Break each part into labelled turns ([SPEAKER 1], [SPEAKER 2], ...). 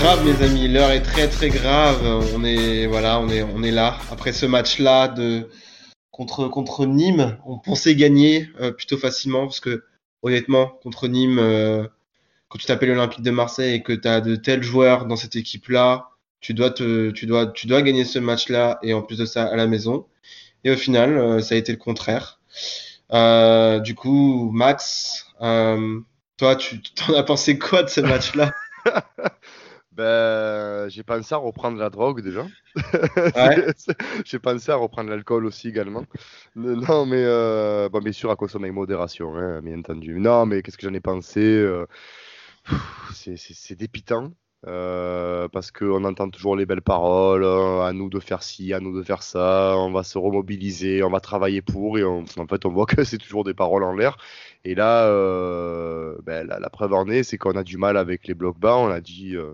[SPEAKER 1] Grave, mes amis. L'heure est très très grave. On est voilà, on est on est là après ce match-là de contre contre Nîmes. On pensait gagner euh, plutôt facilement parce que honnêtement contre Nîmes, euh, quand tu t'appelles l'Olympique de Marseille et que tu as de tels joueurs dans cette équipe-là, tu dois tu dois tu dois gagner ce match-là et en plus de ça à la maison. Et au final, euh, ça a été le contraire. du coup, Max, toi, tu t'en as pensé quoi de ce match-là?
[SPEAKER 2] ben, j'ai pensé à reprendre la drogue déjà. j'ai pensé à reprendre l'alcool aussi également. Non, mais euh, bon, bien sûr à consommer avec modération, hein, bien entendu. Non, mais qu'est-ce que j'en ai pensé euh, C'est dépitant. Euh, parce qu'on entend toujours les belles paroles, hein, à nous de faire ci, à nous de faire ça, on va se remobiliser, on va travailler pour, et en fait on voit que c'est toujours des paroles en l'air. Et là, euh, ben, la, preuve en est, c'est qu'on a du mal avec les blocs bas, on a dit euh,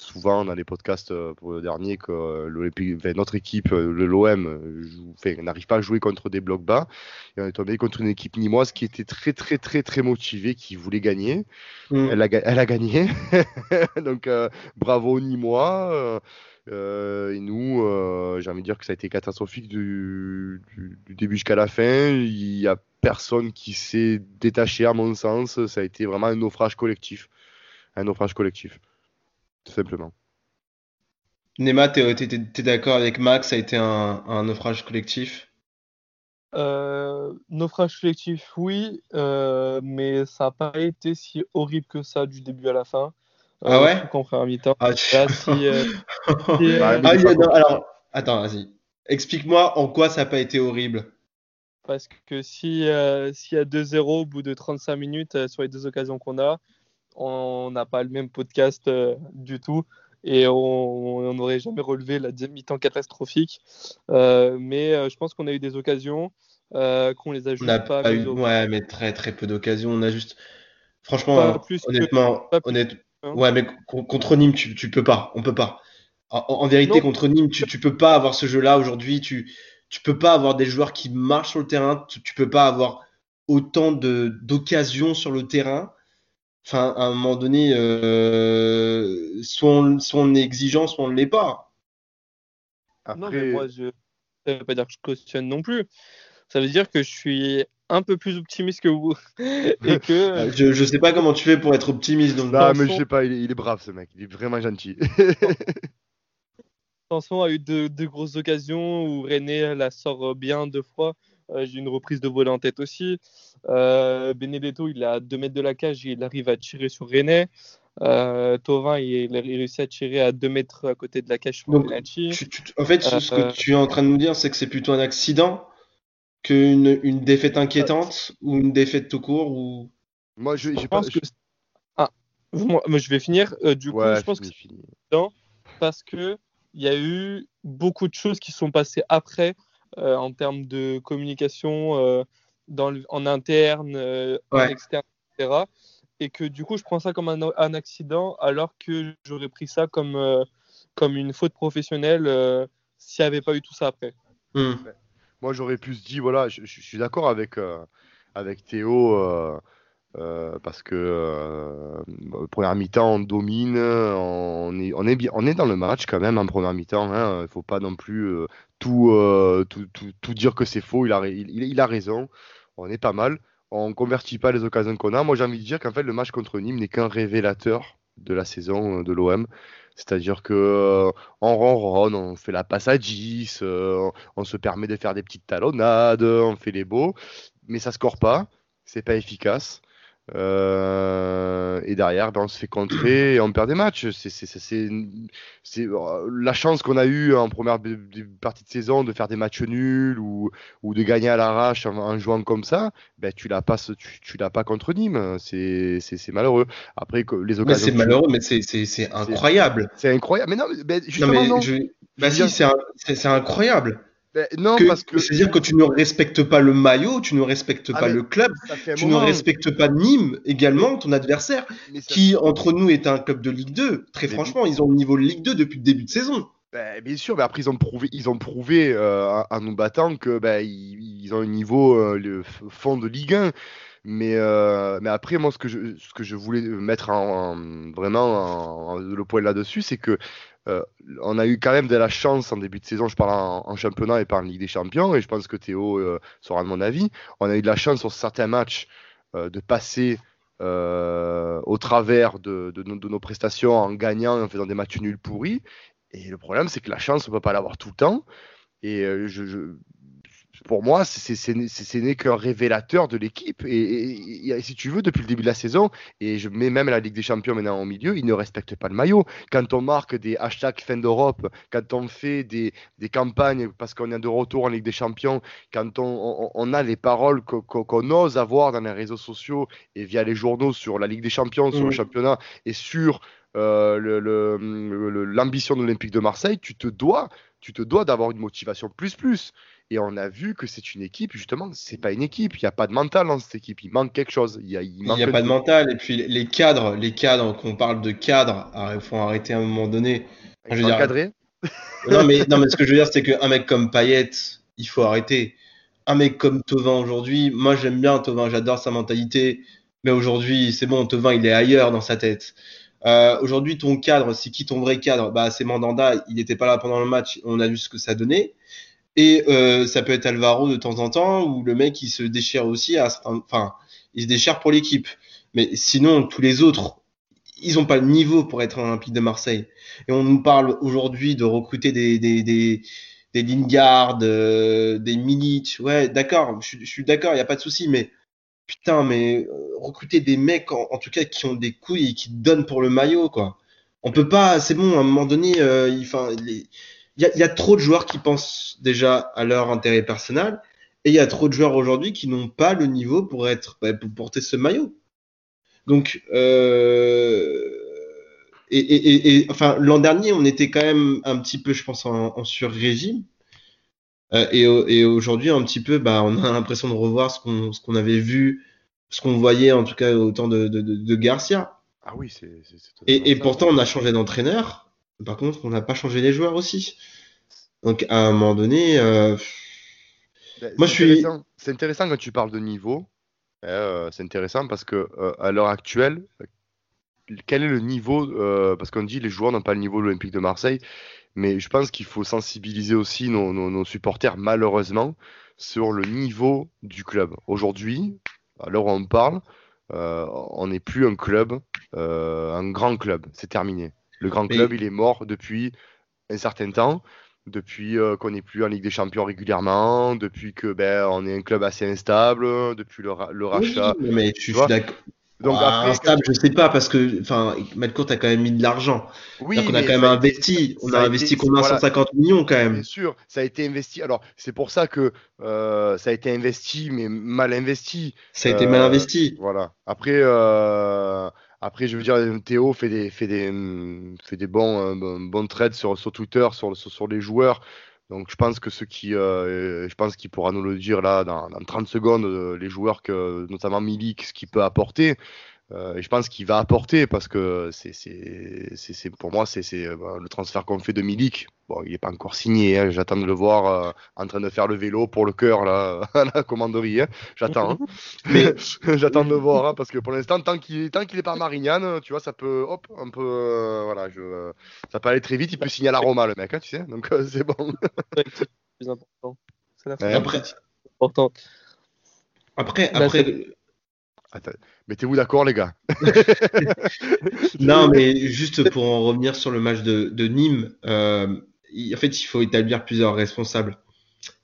[SPEAKER 2] souvent dans les podcasts pour le dernier que notre équipe, le l'OM, n'arrive pas à jouer contre des blocs bas. Et on est tombé contre une équipe nimoise qui était très très très très motivée, qui voulait gagner. Mm. Elle, a, elle, a, gagné. Donc bravo nimois. Euh, et nous, euh, j'ai envie de dire que ça a été catastrophique du, du, début jusqu'à la fin. Il n'y a personne qui s'est détaché, à mon sens. Ça a été vraiment un naufrage collectif. Un naufrage collectif, tout simplement.
[SPEAKER 1] Nema, tu es, d'accord avec Max Ça a été un, un naufrage collectif?
[SPEAKER 3] Euh, naufrage collectif, oui, mais ça n'a pas été si horrible que ça du début à la fin.
[SPEAKER 1] Ah euh, ouais
[SPEAKER 3] Qu'en mi-temps. Ah,
[SPEAKER 1] euh, euh, ah alors, attends, vas-y. Explique-moi en quoi ça n'a pas été horrible.
[SPEAKER 3] Parce que si, s'il y a 2-0 au bout de 35 minutes sur les deux occasions qu'on a, on n'a pas le même podcast du tout et on n'aurait jamais relevé la mi-temps catastrophique. mais je pense qu'on a eu des occasions qu'on les a juste
[SPEAKER 1] pas, eu, Ouais, mais très très peu d'occasions. On a juste, franchement, honnêtement, Hein. Ouais, mais contre Nîmes, tu, tu peux pas. On peut pas. En, vérité, contre Nîmes, tu, tu peux pas avoir ce jeu-là aujourd'hui. Tu, tu peux pas avoir des joueurs qui marchent sur le terrain. Tu, tu peux pas avoir autant de d'occasions sur le terrain. Enfin, à un moment donné, euh, soit, on, soit on est exigeant, soit on ne l'est pas.
[SPEAKER 3] Non, mais moi, je ne veux pas dire que je cautionne non plus. Ça veut dire que je suis un peu plus optimiste que vous. et que...
[SPEAKER 1] Ah, je, je sais pas comment tu fais pour être optimiste. Donc
[SPEAKER 2] non, mais je sais pas, il est, brave ce mec, il est vraiment gentil.
[SPEAKER 3] Sanson a eu deux, grosses occasions où René la sort bien deux fois. Euh, j'ai une reprise de volet en tête aussi. Euh, Benedetto, il est à 2 mètres de la cage, il arrive à tirer sur René. Euh, Tovin, il, a réussi à tirer à 2 mètres à côté de la cage sur
[SPEAKER 1] Donc, En fait, ce que tu es en train de nous dire, c'est que c'est plutôt un accident qu'une une défaite inquiétante ou une défaite tout court ou
[SPEAKER 2] moi je, pense que
[SPEAKER 3] ah, moi, je vais finir euh, du coup je pense que fini. parce que il y a eu beaucoup de choses qui sont passées après euh, en termes de communication euh, dans en interne en externe etc et que du coup je prends ça comme un, un accident alors que j'aurais pris ça comme comme une faute professionnelle s'il n'y avait pas eu tout ça après
[SPEAKER 1] hmm.
[SPEAKER 2] Moi, j'aurais pu se dire, voilà, je, suis d'accord avec, euh, avec Théo. Euh, euh, parce que première mi-temps on domine, on est, bien, on est dans le match quand même en première mi-temps. Il hein, ne faut pas non plus tout, tout, dire que c'est faux. Il a, il, il, raison. On est pas mal. On convertit pas les occasions qu'on a. Moi j'ai envie de dire qu'en fait le match contre Nîmes n'est qu'un révélateur de la saison de l'OM. C'est-à-dire que euh, on ronronne, on fait la passe à 10, euh, on se permet de faire des petites talonnades, on fait les beaux, mais ça score pas, c'est pas efficace. Euh, et derrière, ben, on se fait contrer et on perd des matchs. C'est euh, la chance qu'on a eue en première partie de saison de faire des matchs nuls ou, ou de gagner à l'arrache en, jouant comme ça. Ben, tu l'as pas, tu, tu l'as pas contre Nîmes. C'est malheureux. Après, les occasions.
[SPEAKER 1] C'est malheureux, mais c'est incroyable.
[SPEAKER 2] C'est incroyable. Mais non, ben, justement, non,
[SPEAKER 1] bah si, c'est incroyable.
[SPEAKER 2] Ben, non, parce que.
[SPEAKER 1] C'est-à-dire que tu ne respectes pas le maillot, tu ne respectes ah, pas le club, tu ne respectes pas Nîmes également, ton adversaire, qui entre nous est un club de Ligue 2. Très franchement, ils ont le niveau de Ligue 2 depuis le début de saison.
[SPEAKER 2] Ben, bien sûr, mais après ils ont prouvé, ils ont prouvé euh, en nous battant que ben, ils, ont un niveau euh, le fond de Ligue 1. Mais, euh, mais après, moi, ce que je, ce que je voulais mettre en, vraiment le point là-dessus, c'est que euh, on a eu quand même de la chance en début de saison, je parle en, championnat et pas en Ligue des Champions, et je pense que Théo euh, sera de mon avis. On a eu de la chance sur certains matchs de passer au travers de, nos prestations en gagnant, en faisant des matchs nuls pourris. Et le problème, c'est que la chance, on ne peut pas l'avoir tout le temps. Et je, pour moi, ce n'est qu'un révélateur de l'équipe. Et, si tu veux, depuis le début de la saison, et je mets même la Ligue des Champions maintenant au milieu, ils ne respectent pas le maillot. Quand on marque des hashtags fin d'Europe, quand on fait des, campagnes parce qu'on est de retour en Ligue des Champions, quand on, a les paroles qu'on ose avoir dans les réseaux sociaux et via les journaux sur la Ligue des Champions, sur le championnat et sur euh, l'ambition de l'Olympique de Marseille, tu te dois, tu te dois d'avoir une motivation plus plus. Et on a vu que c'est une équipe, justement, c'est pas une équipe. Il n'y a pas de mental dans cette équipe. Il manque quelque chose. Il
[SPEAKER 1] n'y a, a pas de mental. Et puis les cadres, les cadres, qu'on parle de cadres, il faut arrêter à un moment donné.
[SPEAKER 2] Je veux dire...
[SPEAKER 1] non, mais, non, mais ce que je veux dire, c'est qu'un mec comme Payet, il faut arrêter. Un mec comme Tovin aujourd'hui, moi j'aime bien Tovin, j'adore sa mentalité. Mais aujourd'hui, c'est bon, Tovin, il est ailleurs dans sa tête. Euh, aujourd'hui, ton cadre, c'est qui ton vrai cadre? Bah, C'est Mandanda, il n'était pas là pendant le match, on a vu ce que ça donnait. Et euh, ça peut être Alvaro de temps en temps, où le mec il se déchire aussi, à, enfin, il se déchire pour l'équipe. Mais sinon, tous les autres, ils n'ont pas le niveau pour être un Olympique de Marseille. Et on nous parle aujourd'hui de recruter des, des, des, des Lingard, euh, des. Ouais, d'accord, je, suis d'accord, il n'y a pas de souci, mais putain, mais euh, recruter des mecs, en, tout cas, qui ont des couilles et qui donnent pour le maillot, quoi. On peut pas, c'est bon, à un moment donné, euh, il, il y, a trop de joueurs qui pensent déjà à leur intérêt personnel et il y a trop de joueurs aujourd'hui qui n'ont pas le niveau pour être bah, pour porter ce maillot. Donc euh, et, enfin l'an dernier on était quand même un petit peu je pense en, sur régime euh, et, aujourd'hui un petit peu bah on a l'impression de revoir ce qu'on ce qu'on avait vu ce qu'on voyait en tout cas au temps de, de, Garcia.
[SPEAKER 2] Ah oui c'est.
[SPEAKER 1] Et, pourtant on a changé d'entraîneur par contre, on n'a pas changé les joueurs aussi. Donc à un moment donné, euh,
[SPEAKER 2] moi je suis. C'est intéressant quand tu parles de niveau. Hein, euh, c'est intéressant parce que euh, à l'heure actuelle, quel est le niveau Parce qu'on dit les joueurs n'ont pas le niveau de l'Olympique de Marseille, mais je pense qu'il faut sensibiliser aussi nos, supporters malheureusement sur le niveau du club. Aujourd'hui, à l'heure où on parle, on n'est plus un club, un grand club. C'est terminé. Le grand club, il est mort depuis un certain temps, depuis euh, qu'on n'est plus en Ligue des Champions régulièrement, depuis que ben on est un club assez instable, depuis le, rachat.
[SPEAKER 1] Oui, mais je suis d'accord. Donc instable, je sais pas parce que enfin Malcourt a quand même mis de l'argent. Oui, on a quand même investi, on a, investi combien? 150 millions quand même.
[SPEAKER 2] Bien sûr, ça a été investi. Alors c'est pour ça que euh, ça a été investi, mais mal investi.
[SPEAKER 1] Ça a été mal investi.
[SPEAKER 2] Euh, voilà. Après. Après, je veux dire, Théo fait des, fait des, fait des bons, euh, bons trades sur, sur Twitter, sur, sur, les joueurs. Donc, je pense que ce qui, euh, je pense qu'il pourra nous le dire là dans, dans 30 secondes, euh, les joueurs que, notamment Milik, ce qu'il peut apporter. Euh, je pense qu'il va apporter parce que c'est, pour moi, c'est, euh, le transfert qu'on fait de Milik. Bon, il n'est pas encore signé. Hein. j'attends de le voir euh, en train de faire le vélo pour le cœur là, à la commanderie. Hein. j'attends. Hein. Mais j'attends de le voir hein, parce que pour l'instant, tant qu'il tant qu'il n'est pas Marignane, tu vois, ça peut, hop, un peu, voilà, je, ça peut aller très vite. Il peut signer à la Roma, le mec, tu sais. Donc c'est bon.
[SPEAKER 3] c'est plus important. C'est la après, importante.
[SPEAKER 1] Après, après.
[SPEAKER 2] Mettez-vous d'accord, les gars.
[SPEAKER 1] non, mais juste pour en revenir sur le match de, Nîmes, euh, en fait, il faut établir plusieurs responsables.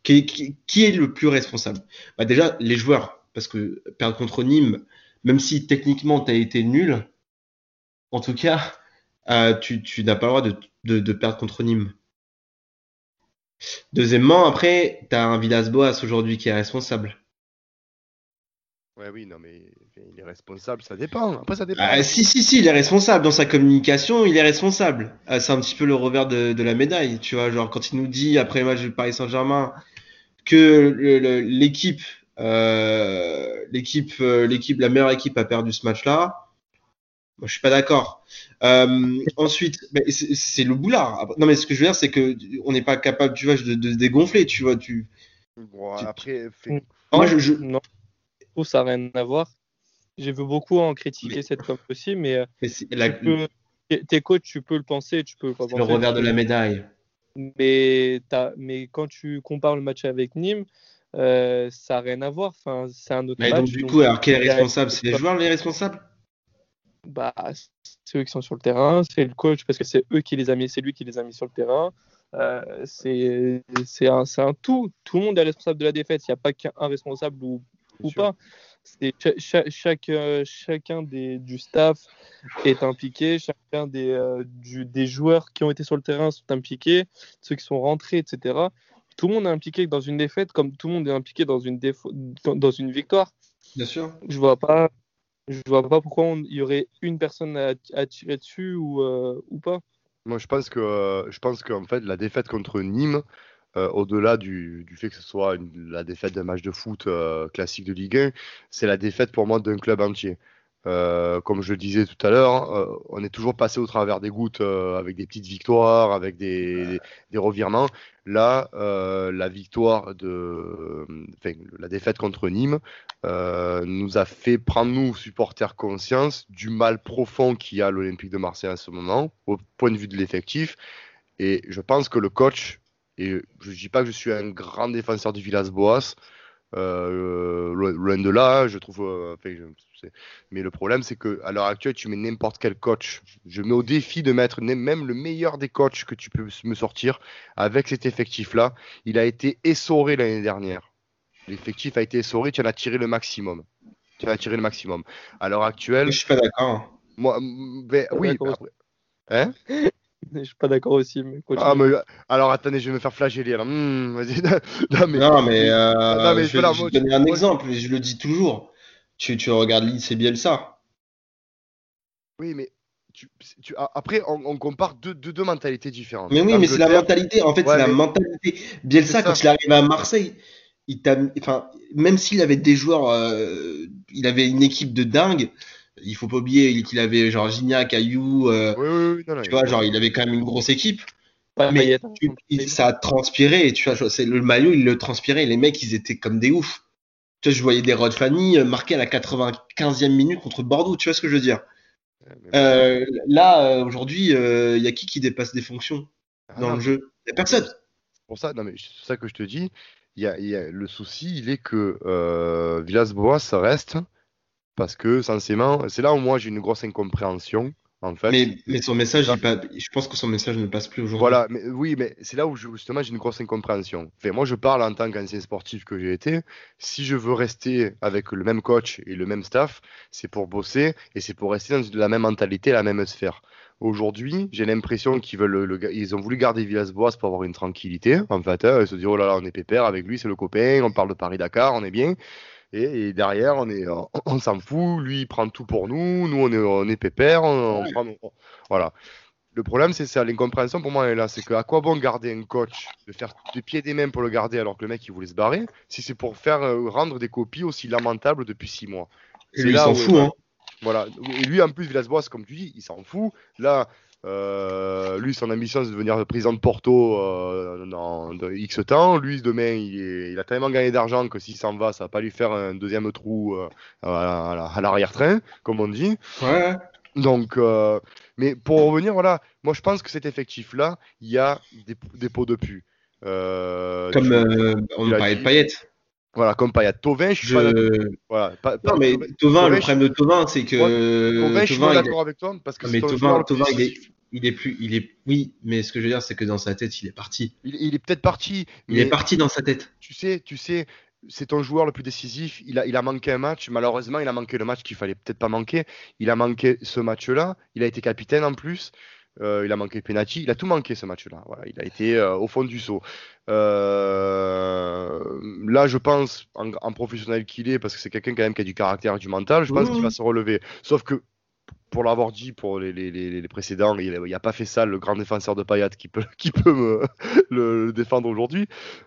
[SPEAKER 1] Qui, est le plus responsable? Bah Déjà, les joueurs. Parce que perdre contre Nîmes, même si techniquement tu as été nul, en tout cas, euh, tu, n'as pas le droit de, de, perdre contre Nîmes. Deuxièmement, après, tu as un Villas-Boas aujourd'hui qui est responsable.
[SPEAKER 2] Ouais, oui, non, mais il est responsable, ça dépend. Après, ça dépend.
[SPEAKER 1] Ah, si, si, si, il est responsable. Dans sa communication, il est responsable. Ah, c'est un petit peu le revers de, de, la médaille, tu vois. Genre, quand il nous dit, après le match du Paris Saint-Germain, que l'équipe, euh, l'équipe, euh, l'équipe, la meilleure équipe a perdu ce match-là, moi, je suis pas d'accord. Euh, ensuite, c'est le boulard. Non, mais ce que je veux dire, c'est que on n'est pas capable, tu vois, de, de, dégonfler, tu vois. Tu,
[SPEAKER 2] bon, après,
[SPEAKER 1] moi, je, je, non
[SPEAKER 3] trouve ça n'a rien à voir. J'ai vu beaucoup en critiquer cette com aussi, mais, euh, tes coachs, tu peux le penser, tu peux
[SPEAKER 1] pas penser. Le revers de la médaille.
[SPEAKER 3] Mais, mais quand tu compares le match avec Nîmes, euh, ça n'a rien à voir. Enfin, c'est un autre
[SPEAKER 1] mais
[SPEAKER 3] match.
[SPEAKER 1] Donc, du coup, alors, quel est responsable? C'est les joueurs les responsables?
[SPEAKER 3] Bah, c'est eux qui sont sur le terrain, c'est le coach parce que c'est eux qui les a mis, c'est lui qui les a mis sur le terrain. Euh, c'est un, un, tout. Tout le monde est responsable de la défaite. Il n'y a pas qu'un responsable ou, ou pas. Chaque, chaque, euh, chacun des, du staff est impliqué, chacun des, euh, du, des joueurs qui ont été sur le terrain sont impliqués, ceux qui sont rentrés, etc. Tout le monde est impliqué dans une défaite comme tout le monde est impliqué dans une, dans une victoire.
[SPEAKER 1] Bien sûr.
[SPEAKER 3] Je vois pas, je vois pas pourquoi il y aurait une personne à, tirer dessus ou, euh, ou pas.
[SPEAKER 2] Moi, je pense que je pense qu'en fait, la défaite contre Nîmes, euh, au-delà du, du, fait que ce soit la défaite d'un match de foot euh, classique de Ligue 1, c'est la défaite pour moi d'un club entier. Euh, comme je le disais tout à l'heure, euh, on est toujours passé au travers des gouttes avec des petites victoires, avec des, des, revirements. Là, la victoire de, la défaite contre Nîmes nous a fait prendre nous supporters conscience du mal profond qu'il y a à l'Olympique de Marseille à ce moment, au point de vue de l'effectif. Et je pense que le coach, et je ne dis pas que je suis un grand défenseur du Villas-Boas, euh, loin de là, je trouve. Euh, mais le problème, c'est que à l'heure actuelle, tu mets n'importe quel coach. Je mets au défi de mettre même le meilleur des coachs que tu peux me sortir avec cet effectif-là. Il a été essoré l'année dernière. L'effectif a été essoré, tu en as tiré le maximum. Tu en as tiré le maximum. À l'heure actuelle.
[SPEAKER 1] Je suis pas d'accord.
[SPEAKER 2] Moi, ben, oui.
[SPEAKER 3] Hein? Je suis pas d'accord aussi. Mais
[SPEAKER 2] ah, mais, alors attendez, je vais me faire flageller. Hmm,
[SPEAKER 1] non, mais, non, mais, euh, je, vais te donner un exemple, je le dis toujours. Tu, tu regardes c'est Bielsa.
[SPEAKER 2] Oui, mais tu, tu, après, on, compare deux, deux, mentalités différentes.
[SPEAKER 1] Mais oui, mais c'est la mentalité. En fait, c'est la mentalité. Bielsa, quand il arrive à Marseille, il enfin, même s'il avait des joueurs, euh, il avait une équipe de dingue il faut pas oublier qu'il avait genre Gignac, Caillou, euh, tu vois, genre il avait quand même une grosse équipe. mais ça a transpiré, tu vois, c'est le maillot, il le transpirait, les mecs, ils étaient comme des oufs. Tu vois, je voyais des Rod Fanny euh, marqués à la 95e minute contre Bordeaux, tu vois ce que je veux dire. Euh, là, aujourd'hui, il y a qui qui dépasse des fonctions ah dans le jeu? Il n'y a personne.
[SPEAKER 2] C'est pour ça, non, mais c'est ça que je te dis. Y y a, le souci, il est que Villas-Boas reste parce que censément, c'est là où moi j'ai une grosse incompréhension. En fait.
[SPEAKER 1] mais, mais son message, pas, je pense que son message ne passe plus aujourd'hui.
[SPEAKER 2] Voilà, mais, oui, mais c'est là où justement j'ai une grosse incompréhension. Enfin, moi, je parle en tant qu'ancien sportif que j'ai été. Si je veux rester avec le même coach et le même staff, c'est pour bosser et c'est pour rester dans la même mentalité, la même sphère. Aujourd'hui, j'ai l'impression qu'ils veulent le, ils ont voulu garder Villas-Boas pour avoir une tranquillité. En fait, hein, ils se disent oh là là, on est pépère avec lui, c'est le copain, on parle de Paris-Dakar, on est bien. Et, derrière, on est, on, s'en fout. Lui, il prend tout pour nous. Nous, on est, on est pépère. On, prend, voilà. Le problème, c'est ça. L'incompréhension pour moi est là. C'est qu'à quoi bon garder un coach, de faire des pieds et des mains pour le garder alors que le mec il voulait se barrer, si c'est pour faire euh, rendre des copies aussi lamentables depuis six mois?
[SPEAKER 1] Et lui, il s'en fout. Hein.
[SPEAKER 2] Voilà. Et lui, en plus, Villas-Boas, comme tu dis, il s'en fout. Là, euh, lui, son ambition, c'est de devenir président de Porto euh, dans X temps. Lui, demain, il, a tellement gagné d'argent que s'il s'en va, ça va pas lui faire un deuxième trou euh, à, l'arrière-train, comme on dit.
[SPEAKER 1] Ouais.
[SPEAKER 2] Donc, mais pour revenir, voilà, moi, je pense que cet effectif-là, il y a des, pots de pu.
[SPEAKER 1] comme on parlait de Payet.
[SPEAKER 2] Voilà, comme Payet. Tovin, je suis pas
[SPEAKER 1] voilà, non, mais Tovin, le problème de Tovin, c'est que.
[SPEAKER 2] Tovin, je suis pas d'accord avec toi parce que
[SPEAKER 1] mais Tovin, il est, il est plus, il est, oui, mais ce que je veux dire, c'est que dans sa tête, il est parti.
[SPEAKER 2] Il, est peut-être parti.
[SPEAKER 1] Il est parti dans sa tête.
[SPEAKER 2] Tu sais, tu sais, c'est ton joueur le plus décisif. Il a, il a manqué un match. Malheureusement, il a manqué le match qu'il fallait peut-être pas manquer. Il a manqué ce match-là. Il a été capitaine en plus. Euh, il a manqué penalty. Il a tout manqué ce match-là. Voilà, il a été euh, au fond du saut. Euh, là, je pense, en, professionnel qu'il est, parce que c'est quelqu'un quand même qui a du caractère et du mental, je pense qu'il va se relever. Sauf que pour l'avoir dit pour les, les, les, précédents, il n'a pas fait ça le grand défenseur de Payat qui peut, qui peut me, le, défendre aujourd'hui.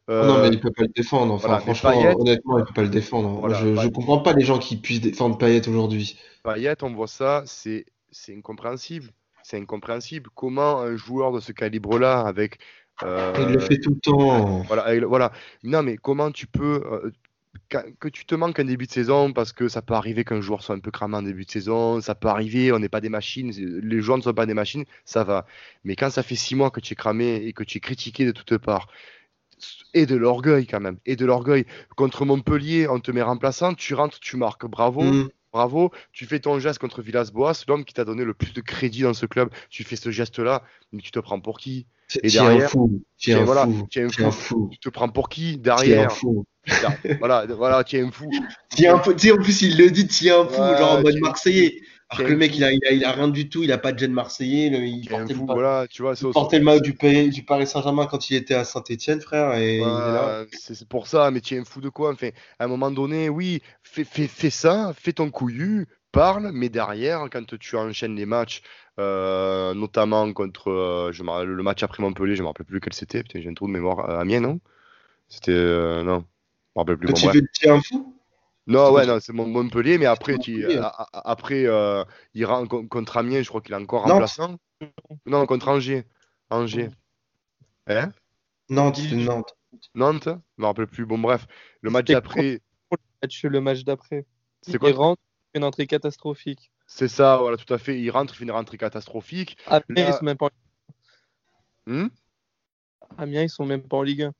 [SPEAKER 1] Euh, non, mais il peut pas le défendre. Enfin, franchement, honnêtement, il peut pas le défendre. je, ne comprends pas les gens qui puissent défendre Payet aujourd'hui.
[SPEAKER 2] Payet, on voit ça, c'est incompréhensible. C'est incompréhensible. Comment un joueur de ce calibre-là, avec
[SPEAKER 1] euh, il le fait tout le temps.
[SPEAKER 2] Voilà, voilà. Non, mais comment tu peux. Euh, que tu te manques un début de saison parce que ça peut arriver qu'un joueur soit un peu cramé en début de saison, ça peut arriver, on n'est pas des machines, les joueurs ne sont pas des machines, ça va. Mais quand ça fait six mois que tu es cramé et que tu es critiqué de toutes parts, et de l'orgueil quand même, et de l'orgueil. Contre Montpellier, on te met remplaçant, tu rentres, tu marques, bravo. Mm. Bravo, tu fais ton geste contre Villas-Boas, l'homme qui t'a donné le plus de crédit dans ce club. Tu fais ce geste-là, mais tu te prends pour qui?
[SPEAKER 1] Et derrière, fou. Tu es
[SPEAKER 2] voilà, un fou. Tu te prends pour qui derrière? Fou. voilà, voilà, un fou.
[SPEAKER 1] Tu un fou. en plus, il le dit, un fou, genre en mode Marseillais. Alors que le mec, il a, il, a, rien du tout, il a pas de gène marseillais. il portait, le, voilà, tu vois, il portait le maillot du, du, Paris Saint-Germain quand il était à Saint-Etienne, frère. Et
[SPEAKER 2] c'est pour ça, mais tu es un fou de quoi enfin, À un moment donné, oui, fais, fais, fais ça, fais ton couillu, parle, mais derrière, quand tu enchaînes les matchs, euh, notamment contre euh, je le match après Montpellier, je ne me rappelle plus quel c'était, j'ai un trou de mémoire à Amiens, non? C'était. Euh, non, me rappelle plus.
[SPEAKER 1] Tu fais un fou?
[SPEAKER 2] Non, ouais, non, c'est Montpellier, mais après, tu, après euh, il rentre contre Amiens, je crois qu'il est encore remplaçant. Non, contre Angers. Angers.
[SPEAKER 1] Hein? Nantes, Nantes.
[SPEAKER 2] Nantes? Je me rappelle plus. Bon, bref, le match d'après.
[SPEAKER 3] Le match d'après? C'est quoi? Il rentre, une entrée catastrophique.
[SPEAKER 2] C'est ça, voilà, tout à fait. Il rentre, il fait une rentrée catastrophique.
[SPEAKER 3] Amiens, ils sont même pas en... Hmm Amiens, ils sont même pas en Ligue 1.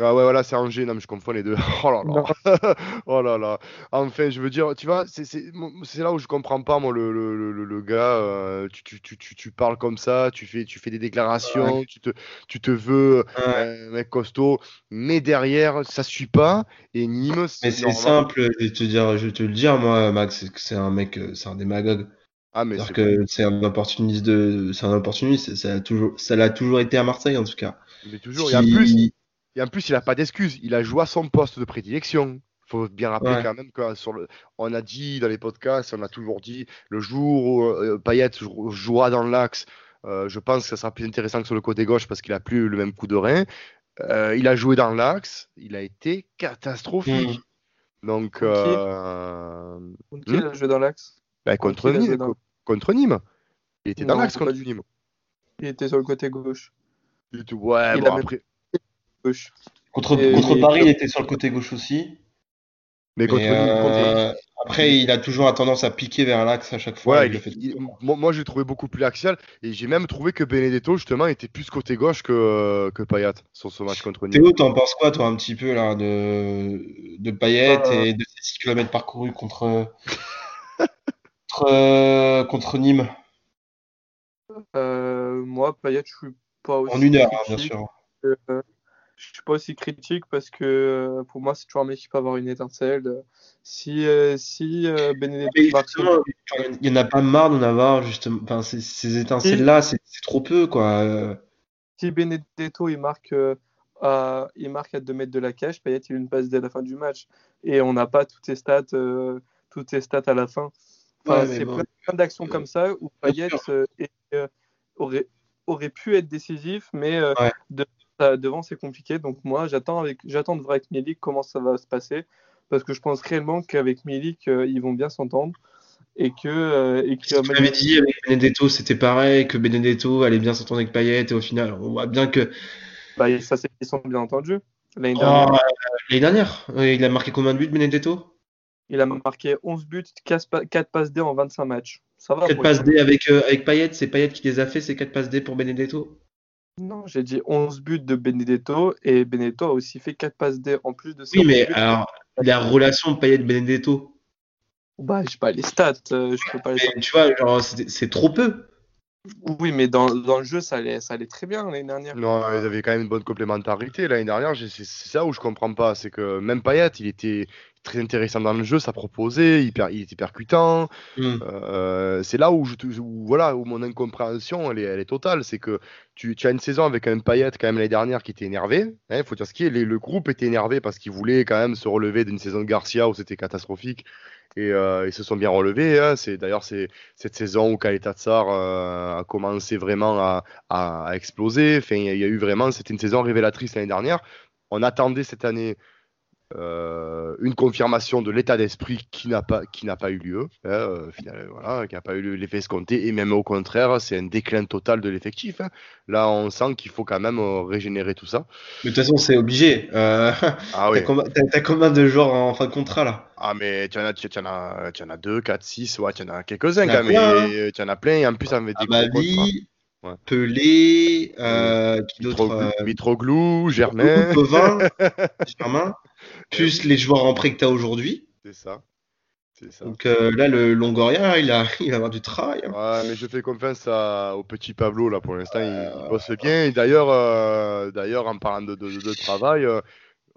[SPEAKER 2] Ah ouais, voilà, c'est Angers. Non, mais je confonds les deux. Oh là là. oh là là. Enfin, je veux dire, tu vois, c'est là où je comprends pas, moi, le, le, le, gars. Euh, tu, tu, tu, tu, parles comme ça, tu fais, tu fais des déclarations, tu, te, tu te veux euh, mec costaud, mais derrière, ça suit pas. Et Nîmes,
[SPEAKER 1] c'est. c'est simple, je vais te dire, je vais te le dire, moi, Max, c'est un mec, euh, c'est un démagogue. Ah, mais c'est que c'est un opportuniste de, c'est un opportuniste. Ça a toujours, ça l'a toujours été à Marseille en tout cas.
[SPEAKER 2] Mais toujours. Il y a plus, et en plus, il n'a pas d'excuses. Il a joué à son poste de prédilection. Il faut bien rappeler quand même que sur le, on a dit dans les podcasts, on a toujours dit, le jour où euh, Payet jouera dans l'axe, euh, je pense que ça sera plus intéressant que sur le côté gauche parce qu'il a plus le même coup de rein. Euh, il a joué dans l'axe, il a été catastrophique. Hmm. Donc,
[SPEAKER 3] euh... contre qui il a joué dans l'axe?
[SPEAKER 2] Bah, contre, Nîmes, contre Nîmes. Il était dans l'axe contre Nîmes.
[SPEAKER 3] Il était sur le côté gauche.
[SPEAKER 2] Ouais, bon, après,
[SPEAKER 1] Contre, contre Paris, il était sur le côté gauche aussi. Mais contre, euh, Après, il a toujours tendance à piquer vers l'axe à chaque fois.
[SPEAKER 2] moi, j'ai trouvé beaucoup plus axial et j'ai même trouvé que Benedetto, justement, était plus côté gauche que, que Payet sur ce match contre
[SPEAKER 1] Nîmes. Théo, t'en penses quoi, toi, un petit peu, là, de, de Payet euh. et de ses 6 km parcourus contre, contre, contre, Nîmes?
[SPEAKER 3] Euh, Moi, Payet, je suis pas aussi.
[SPEAKER 1] En une heure, hein, bien sûr
[SPEAKER 3] je suis pas aussi critique parce que euh, pour moi c'est toujours un mec qui peut avoir une étincelle. Si euh, si euh, Benedetto
[SPEAKER 1] il y en a pas marre d'en avoir justement. Enfin, ces, étincelles là, c'est trop peu quoi.
[SPEAKER 3] Si Benedetto il marque à, il marque à 2 mètres de la cage, Payet il a une passe dès la fin du match et on n'a pas toutes ses stats toutes ses stats à la fin. Enfin, c'est plein, d'actions comme ça où Payet aurait aurait pu être décisif, mais de devant, c'est compliqué. Donc moi, j'attends avec, j'attends de voir avec Milik comment ça va se passer, parce que je pense réellement qu'avec Milik, euh, ils vont bien s'entendre. Et que, euh, et
[SPEAKER 1] que tu m'avais dit avec Benedetto, c'était pareil, que Benedetto allait bien s'entendre avec Payet, et au final, on voit bien que.
[SPEAKER 3] Bah, ça, c'est ils sont bien entendus.
[SPEAKER 1] L'année dernière. Oh, dernière il a marqué combien de buts, Benedetto?
[SPEAKER 3] Il a marqué 11 buts, 4 passes D en 25 matchs.
[SPEAKER 1] Ça va. 4 passes D avec, euh, avec Payet, c'est Payet qui les a fait, ces 4 passes D pour Benedetto?
[SPEAKER 3] Non, j'ai dit 11 buts de Benedetto et Benedetto a aussi fait 4 passes D en plus de
[SPEAKER 1] ça. Oui, mais alors, la relation Payet-Benedetto
[SPEAKER 3] Bah, je sais pas les stats, euh, je peux pas
[SPEAKER 1] les Tu vois, genre, c'est trop peu.
[SPEAKER 3] Oui, mais dans, dans, le jeu, ça allait, ça allait très bien l'année dernière.
[SPEAKER 2] Non, ils avaient quand même une bonne complémentarité. L'année dernière, c'est ça où je comprends pas. C'est que même Payet, il était, très intéressant dans le jeu, ça proposait, il, il était percutant. Mm. Euh, c'est là où, je, voilà, où mon incompréhension elle est, elle est totale. C'est que tu, tu, as une saison avec un Payet quand même l'année dernière qui était énervé. Il hein, faut dire ce qui est. le groupe était énervé parce qu'il voulait quand même se relever d'une saison de Garcia où c'était catastrophique. Et euh, ils se sont bien relevés. Hein. C'est d'ailleurs c'est cette saison où Kaleta Tsar euh, a commencé vraiment à, exploser. Il y a eu vraiment, c'était une saison révélatrice l'année dernière. On attendait cette année euh, une confirmation de l'état d'esprit qui n'a pas, qui n'a pas eu lieu, hein, euh, voilà, qui n'a pas eu l'effet escompté, et même au contraire, c'est un déclin total de l'effectif. Hein. Là, on sent qu'il faut quand même euh, régénérer tout ça.
[SPEAKER 1] Mais de toute façon, c'est obligé. ah oui. T'as combien, de joueurs en fin de contrat là?
[SPEAKER 2] Ah, mais tu en as, tu, en as, tu en as 2, 4, 6, ouais, tu en as quelques-uns quand même. Tu en as plein, et en plus, ça me
[SPEAKER 1] dit. vie, Pelé, qui d'autre
[SPEAKER 2] Mitroglou, Germain.
[SPEAKER 1] Germain. Plus les joueurs en prêt que tu as aujourd'hui.
[SPEAKER 2] C'est ça.
[SPEAKER 1] ça. Donc euh, là, le Longoria, il, a, il va avoir du travail. Hein.
[SPEAKER 2] Ouais, mais je fais confiance au petit Pablo, là, pour l'instant, il, euh. bosse bien. Et d'ailleurs, euh, d'ailleurs en parlant de, de, travail,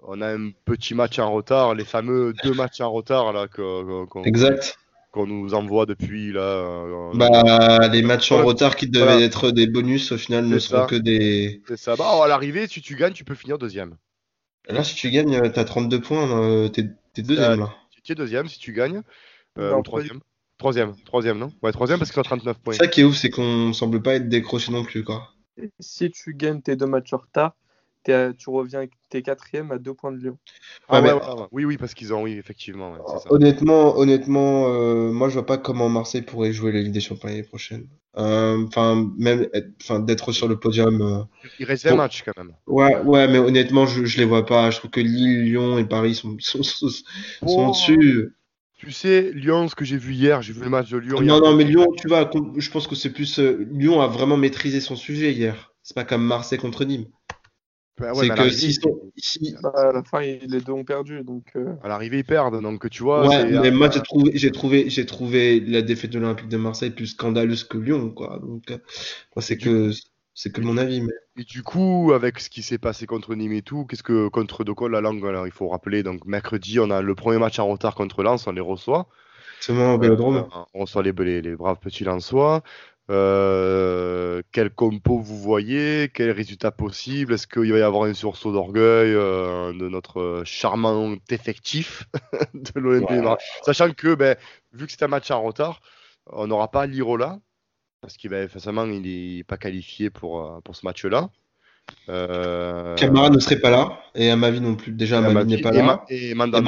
[SPEAKER 2] on a un petit match en retard, les fameux deux matchs en retard, là, qu'on nous envoie depuis, là.
[SPEAKER 1] Bah, les matchs en retard qui devaient être des bonus, au final, ne seront que des...
[SPEAKER 2] C'est ça. Bah, à l'arrivée, si tu gagnes, tu peux finir deuxième.
[SPEAKER 1] Là, si tu gagnes, euh, t'as 32 points, euh, t'es deuxième là.
[SPEAKER 2] Tu es deuxième si tu gagnes. Euh, troisième. Troisième, troisième, non? Ouais, troisième parce que t'as 39 points.
[SPEAKER 1] Ça qui est ouf, c'est qu'on semble pas être décroché non plus, quoi.
[SPEAKER 3] si tu gagnes tes deux matchs en retard, tu reviens, t'es quatrième à deux points de Lyon.
[SPEAKER 2] Ah, ouais, oui, oui, parce qu'ils ont, oui, effectivement.
[SPEAKER 1] Honnêtement, honnêtement, euh, moi je vois pas comment Marseille pourrait jouer la Ligue des Champions l'année prochaine. Euh, enfin, même, enfin, d'être sur le podium. Euh,
[SPEAKER 2] Il reste 20 matchs quand même.
[SPEAKER 1] Ouais, ouais, mais honnêtement, je, je les vois pas. Je trouve que Lille, Lyon et Paris sont, sont, sont, oh. dessus.
[SPEAKER 2] Tu sais, Lyon, ce que j'ai vu hier, j'ai vu le match de Lyon.
[SPEAKER 1] Non, non, mais Lyon, tu vois, je pense que c'est plus. Lyon a vraiment maîtrisé son sujet hier. C'est pas comme Marseille contre Nîmes.
[SPEAKER 3] Bah c'est que s'ils sont ici. Bah, à la fin, les deux ont perdu. Donc, euh.
[SPEAKER 2] À l'arrivée, ils perdent. Donc, tu vois.
[SPEAKER 1] Ouais, mais moi, j'ai trouvé, j'ai, trouvé, j'ai trouvé la défaite de l'Olympique de Marseille plus scandaleuse que Lyon. Quoi. Donc, euh, moi, c'est que, c'est que mon avis. Mais...
[SPEAKER 2] Et du coup, avec ce qui s'est passé contre Nîmes et tout, qu'est-ce que contre De la langue alors, Il faut rappeler. Donc, mercredi, on a le premier match en retard contre Lens. On les reçoit.
[SPEAKER 1] C'est au Vélodrome.
[SPEAKER 2] Euh, on reçoit les, les, les, braves petits Lensois. Euh, quel compo vous voyez? Quel résultat possible? Est-ce qu'il va y avoir un sursaut d'orgueil euh, de notre charmant effectif de l'Olympique Sachant que, ben, vu que c'est un match en retard, on n'aura pas Lirola, parce qu'il va forcément il n'est pas qualifié pour, euh, pour ce match-là.
[SPEAKER 1] Camara ne serait pas là, et Amavi non plus. Déjà, Amavi n'est pas là.
[SPEAKER 2] Et, Mandanda,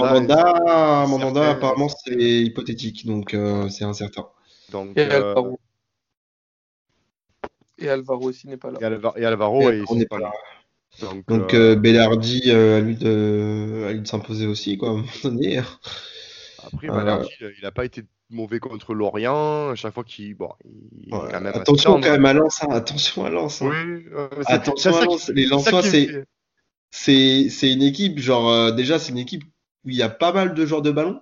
[SPEAKER 1] Mandanda, apparemment, c'est hypothétique, donc c'est incertain.
[SPEAKER 3] Donc, et Alvaro aussi n'est pas là.
[SPEAKER 2] Et, Alvaro
[SPEAKER 1] n'est pas là. Donc, euh, euh, Bellardi euh, a lui de, de s'imposer aussi, quoi, à un moment donné.
[SPEAKER 2] Après, Bellardi, il n'a pas été mauvais contre Lorient. À chaque fois qu'il. Bon,
[SPEAKER 1] il quand même attention quand même à Lens, hein. attention à Lens. Hein. Oui, attention à Lens. Les Lensois, c'est. C'est une équipe, genre, déjà, c'est une équipe où il y a pas mal de joueurs de ballon.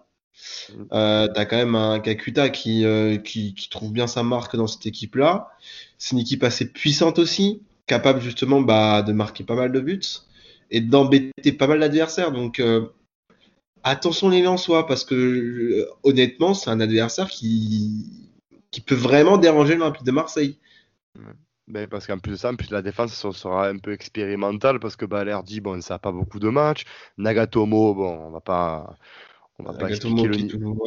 [SPEAKER 1] Mm. Euh, T'as quand même un Kakuta qui, qui, qui, trouve bien sa marque dans cette équipe-là. C'est une équipe assez puissante aussi, capable justement bah, de marquer pas mal de buts et d'embêter pas mal d'adversaires. Donc euh, attention les Lensois, parce que euh, honnêtement, c'est un adversaire qui, qui peut vraiment déranger l'Olympique de Marseille.
[SPEAKER 2] Ben, parce qu'en plus de ça, en plus la défense sera un peu expérimentale parce que Balerdi, bon, ça n'a pas beaucoup de matchs. Nagatomo, bon, on va pas, on va pas expliquer le niveau.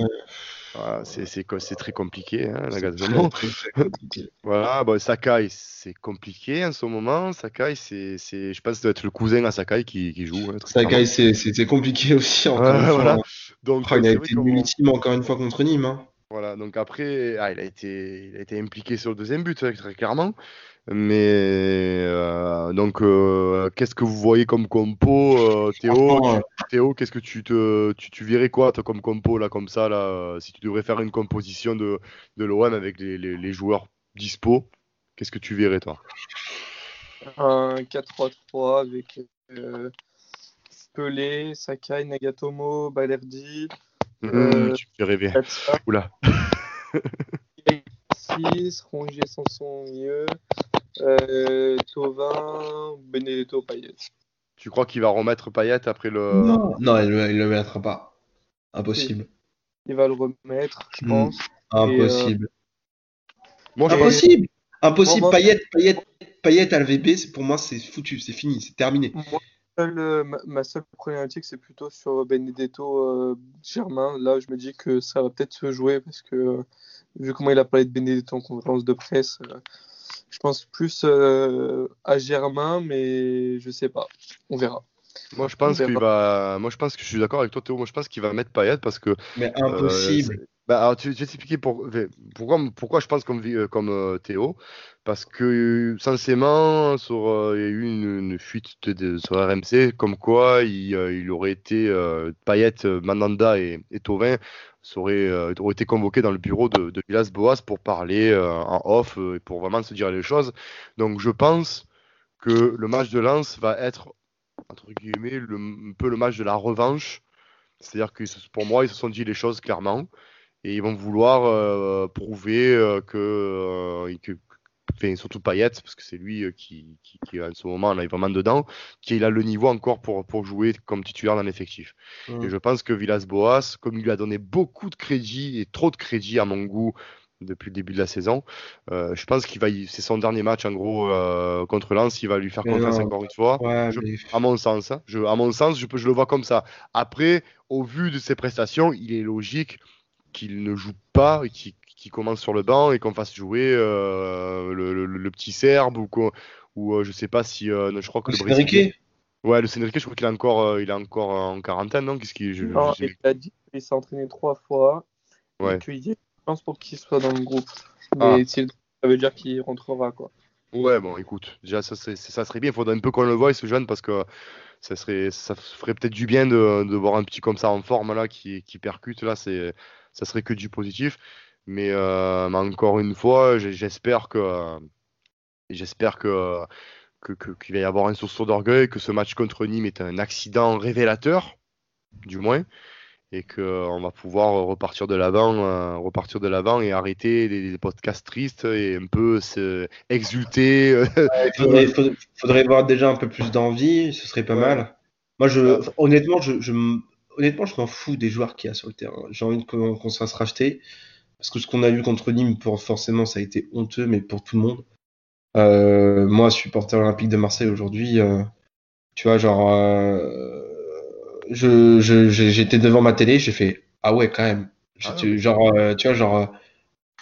[SPEAKER 2] c'est très compliqué, hein, voilà, bon, Sakai, c'est compliqué en ce moment. Sakai, c'est, je pense que ça doit être le cousin à Sakai qui, qui joue. Hein,
[SPEAKER 1] Sakai, c'est compliqué aussi. Encore une voilà. Donc, il a été ultime encore une fois contre Nîmes. Hein.
[SPEAKER 2] Voilà, donc après, ah, il, a été, il a été impliqué sur le deuxième but, très clairement. Mais euh, donc, euh, qu'est-ce que vous voyez comme compo, euh, Théo? Théo, qu'est-ce que tu te, tu, tu verrais quoi toi, comme compo là, comme ça là, si tu devrais faire une composition de, de l'OM avec les, les, les, joueurs dispo, qu'est-ce que tu verrais toi?
[SPEAKER 3] Un 4-3-3 avec Pelé, Sakai, Nagatomo, Balerdi.
[SPEAKER 2] Mmh, tu me fais rêver. Oula.
[SPEAKER 3] 6, Rongier, Sanson, mieux. Euh, Tovin, Benedetto, Payet.
[SPEAKER 2] Tu crois qu'il va remettre Payet après le.
[SPEAKER 1] Non, non il ne le mettra pas. Impossible.
[SPEAKER 3] Il, va le remettre, je hmm. pense.
[SPEAKER 1] Impossible. Euh, impossible Impossible. Payet, Payet, Payet à l'VP, pour moi, c'est foutu, c'est fini, c'est terminé.
[SPEAKER 3] Euh, ma, seule problématique, c'est plutôt sur Benedetto Germain. Là, je me dis que ça va peut-être se jouer parce que, vu comment il a parlé de Benedetto en conférence de presse, je pense plus euh, à Germain, mais je sais pas. On verra.
[SPEAKER 2] Moi, je pense qu'il va. Moi, je pense que je suis d'accord avec toi, Théo. Moi, je pense qu'il va mettre Payet parce que.
[SPEAKER 1] Mais impossible.
[SPEAKER 2] Bah, alors, tu, je vais t'expliquer pour, pourquoi, pourquoi je pense comme, euh, comme euh, Théo. Parce que, censément, sur, euh, il y a eu une, fuite sur RMC, comme quoi il, il aurait été Payet, Mandanda et, et Tovin auraient, auraient, été convoqués dans le bureau de, de Villas-Boas pour parler en off et pour vraiment se dire les choses. Donc, je pense que le match de Lens va être, entre guillemets, le, un peu le match de la revanche. C'est-à-dire que pour moi, ils se sont dit les choses clairement et ils vont vouloir euh, prouver euh, que, euh, que enfin, surtout Payet, parce que c'est lui qui, qui, qui, en ce moment est vraiment dedans, qu'il a le niveau encore pour, pour jouer comme titulaire dans l'effectif. Mm. Et je pense que Villas-Boas, comme il lui a donné beaucoup de crédit et trop de crédit à mon goût depuis le début de la saison, je pense qu'il va, c'est son dernier match en gros contre Lens, il va lui faire confiance encore une fois. À mon sens, hein. je, à mon sens, je, je le vois comme ça. Après, au vu de ses prestations, il est logique qu'il ne joue pas et qu'il commence sur le banc et qu'on fasse jouer euh, le, petit Serbe ou, quoi, ou euh, je sais pas si euh, je crois que
[SPEAKER 1] le, Brésil.
[SPEAKER 2] Ouais, le Sénérique, je crois qu'il est encore, il est encore en quarantaine, non? Qu'est-ce qu'il
[SPEAKER 3] Non, il a dit qu'il s'est entraîné trois fois. Ouais. Et je pense pour qu'il soit dans le groupe. Mais ah. ça veut dire qu'il rentrera, quoi.
[SPEAKER 2] Ouais, bon, écoute, déjà ça, ça serait bien. Il faudrait un peu qu'on le voie, ce jeune, parce que ça serait, ça ferait peut-être du bien de, de, voir un petit comme ça en forme là, qui, qui percute là. C'est, ça serait que du positif. Mais, euh, encore une fois, j'espère que j'espère que qu'il va y avoir un sursaut d'orgueil, que ce match contre Nîmes est un accident révélateur, du moins, et qu'on va pouvoir repartir de l'avant, euh, repartir de l'avant et arrêter les, podcasts tristes et un peu exulter.
[SPEAKER 1] il faudrait, avoir déjà un peu plus d'envie, ce serait pas mal. Moi, je, honnêtement, je, je, honnêtement, je m'en fous des joueurs qu'il y a sur le terrain. J'ai envie qu'on se fasse racheter. Parce que ce qu'on a vu contre Nîmes, pour, forcément, ça a été honteux, mais pour tout le monde. Euh, moi, supporter olympique de Marseille aujourd'hui, euh, tu vois, genre, euh, j'étais devant ma télé, j'ai fait ah ouais quand même. Ah genre, tu vois, genre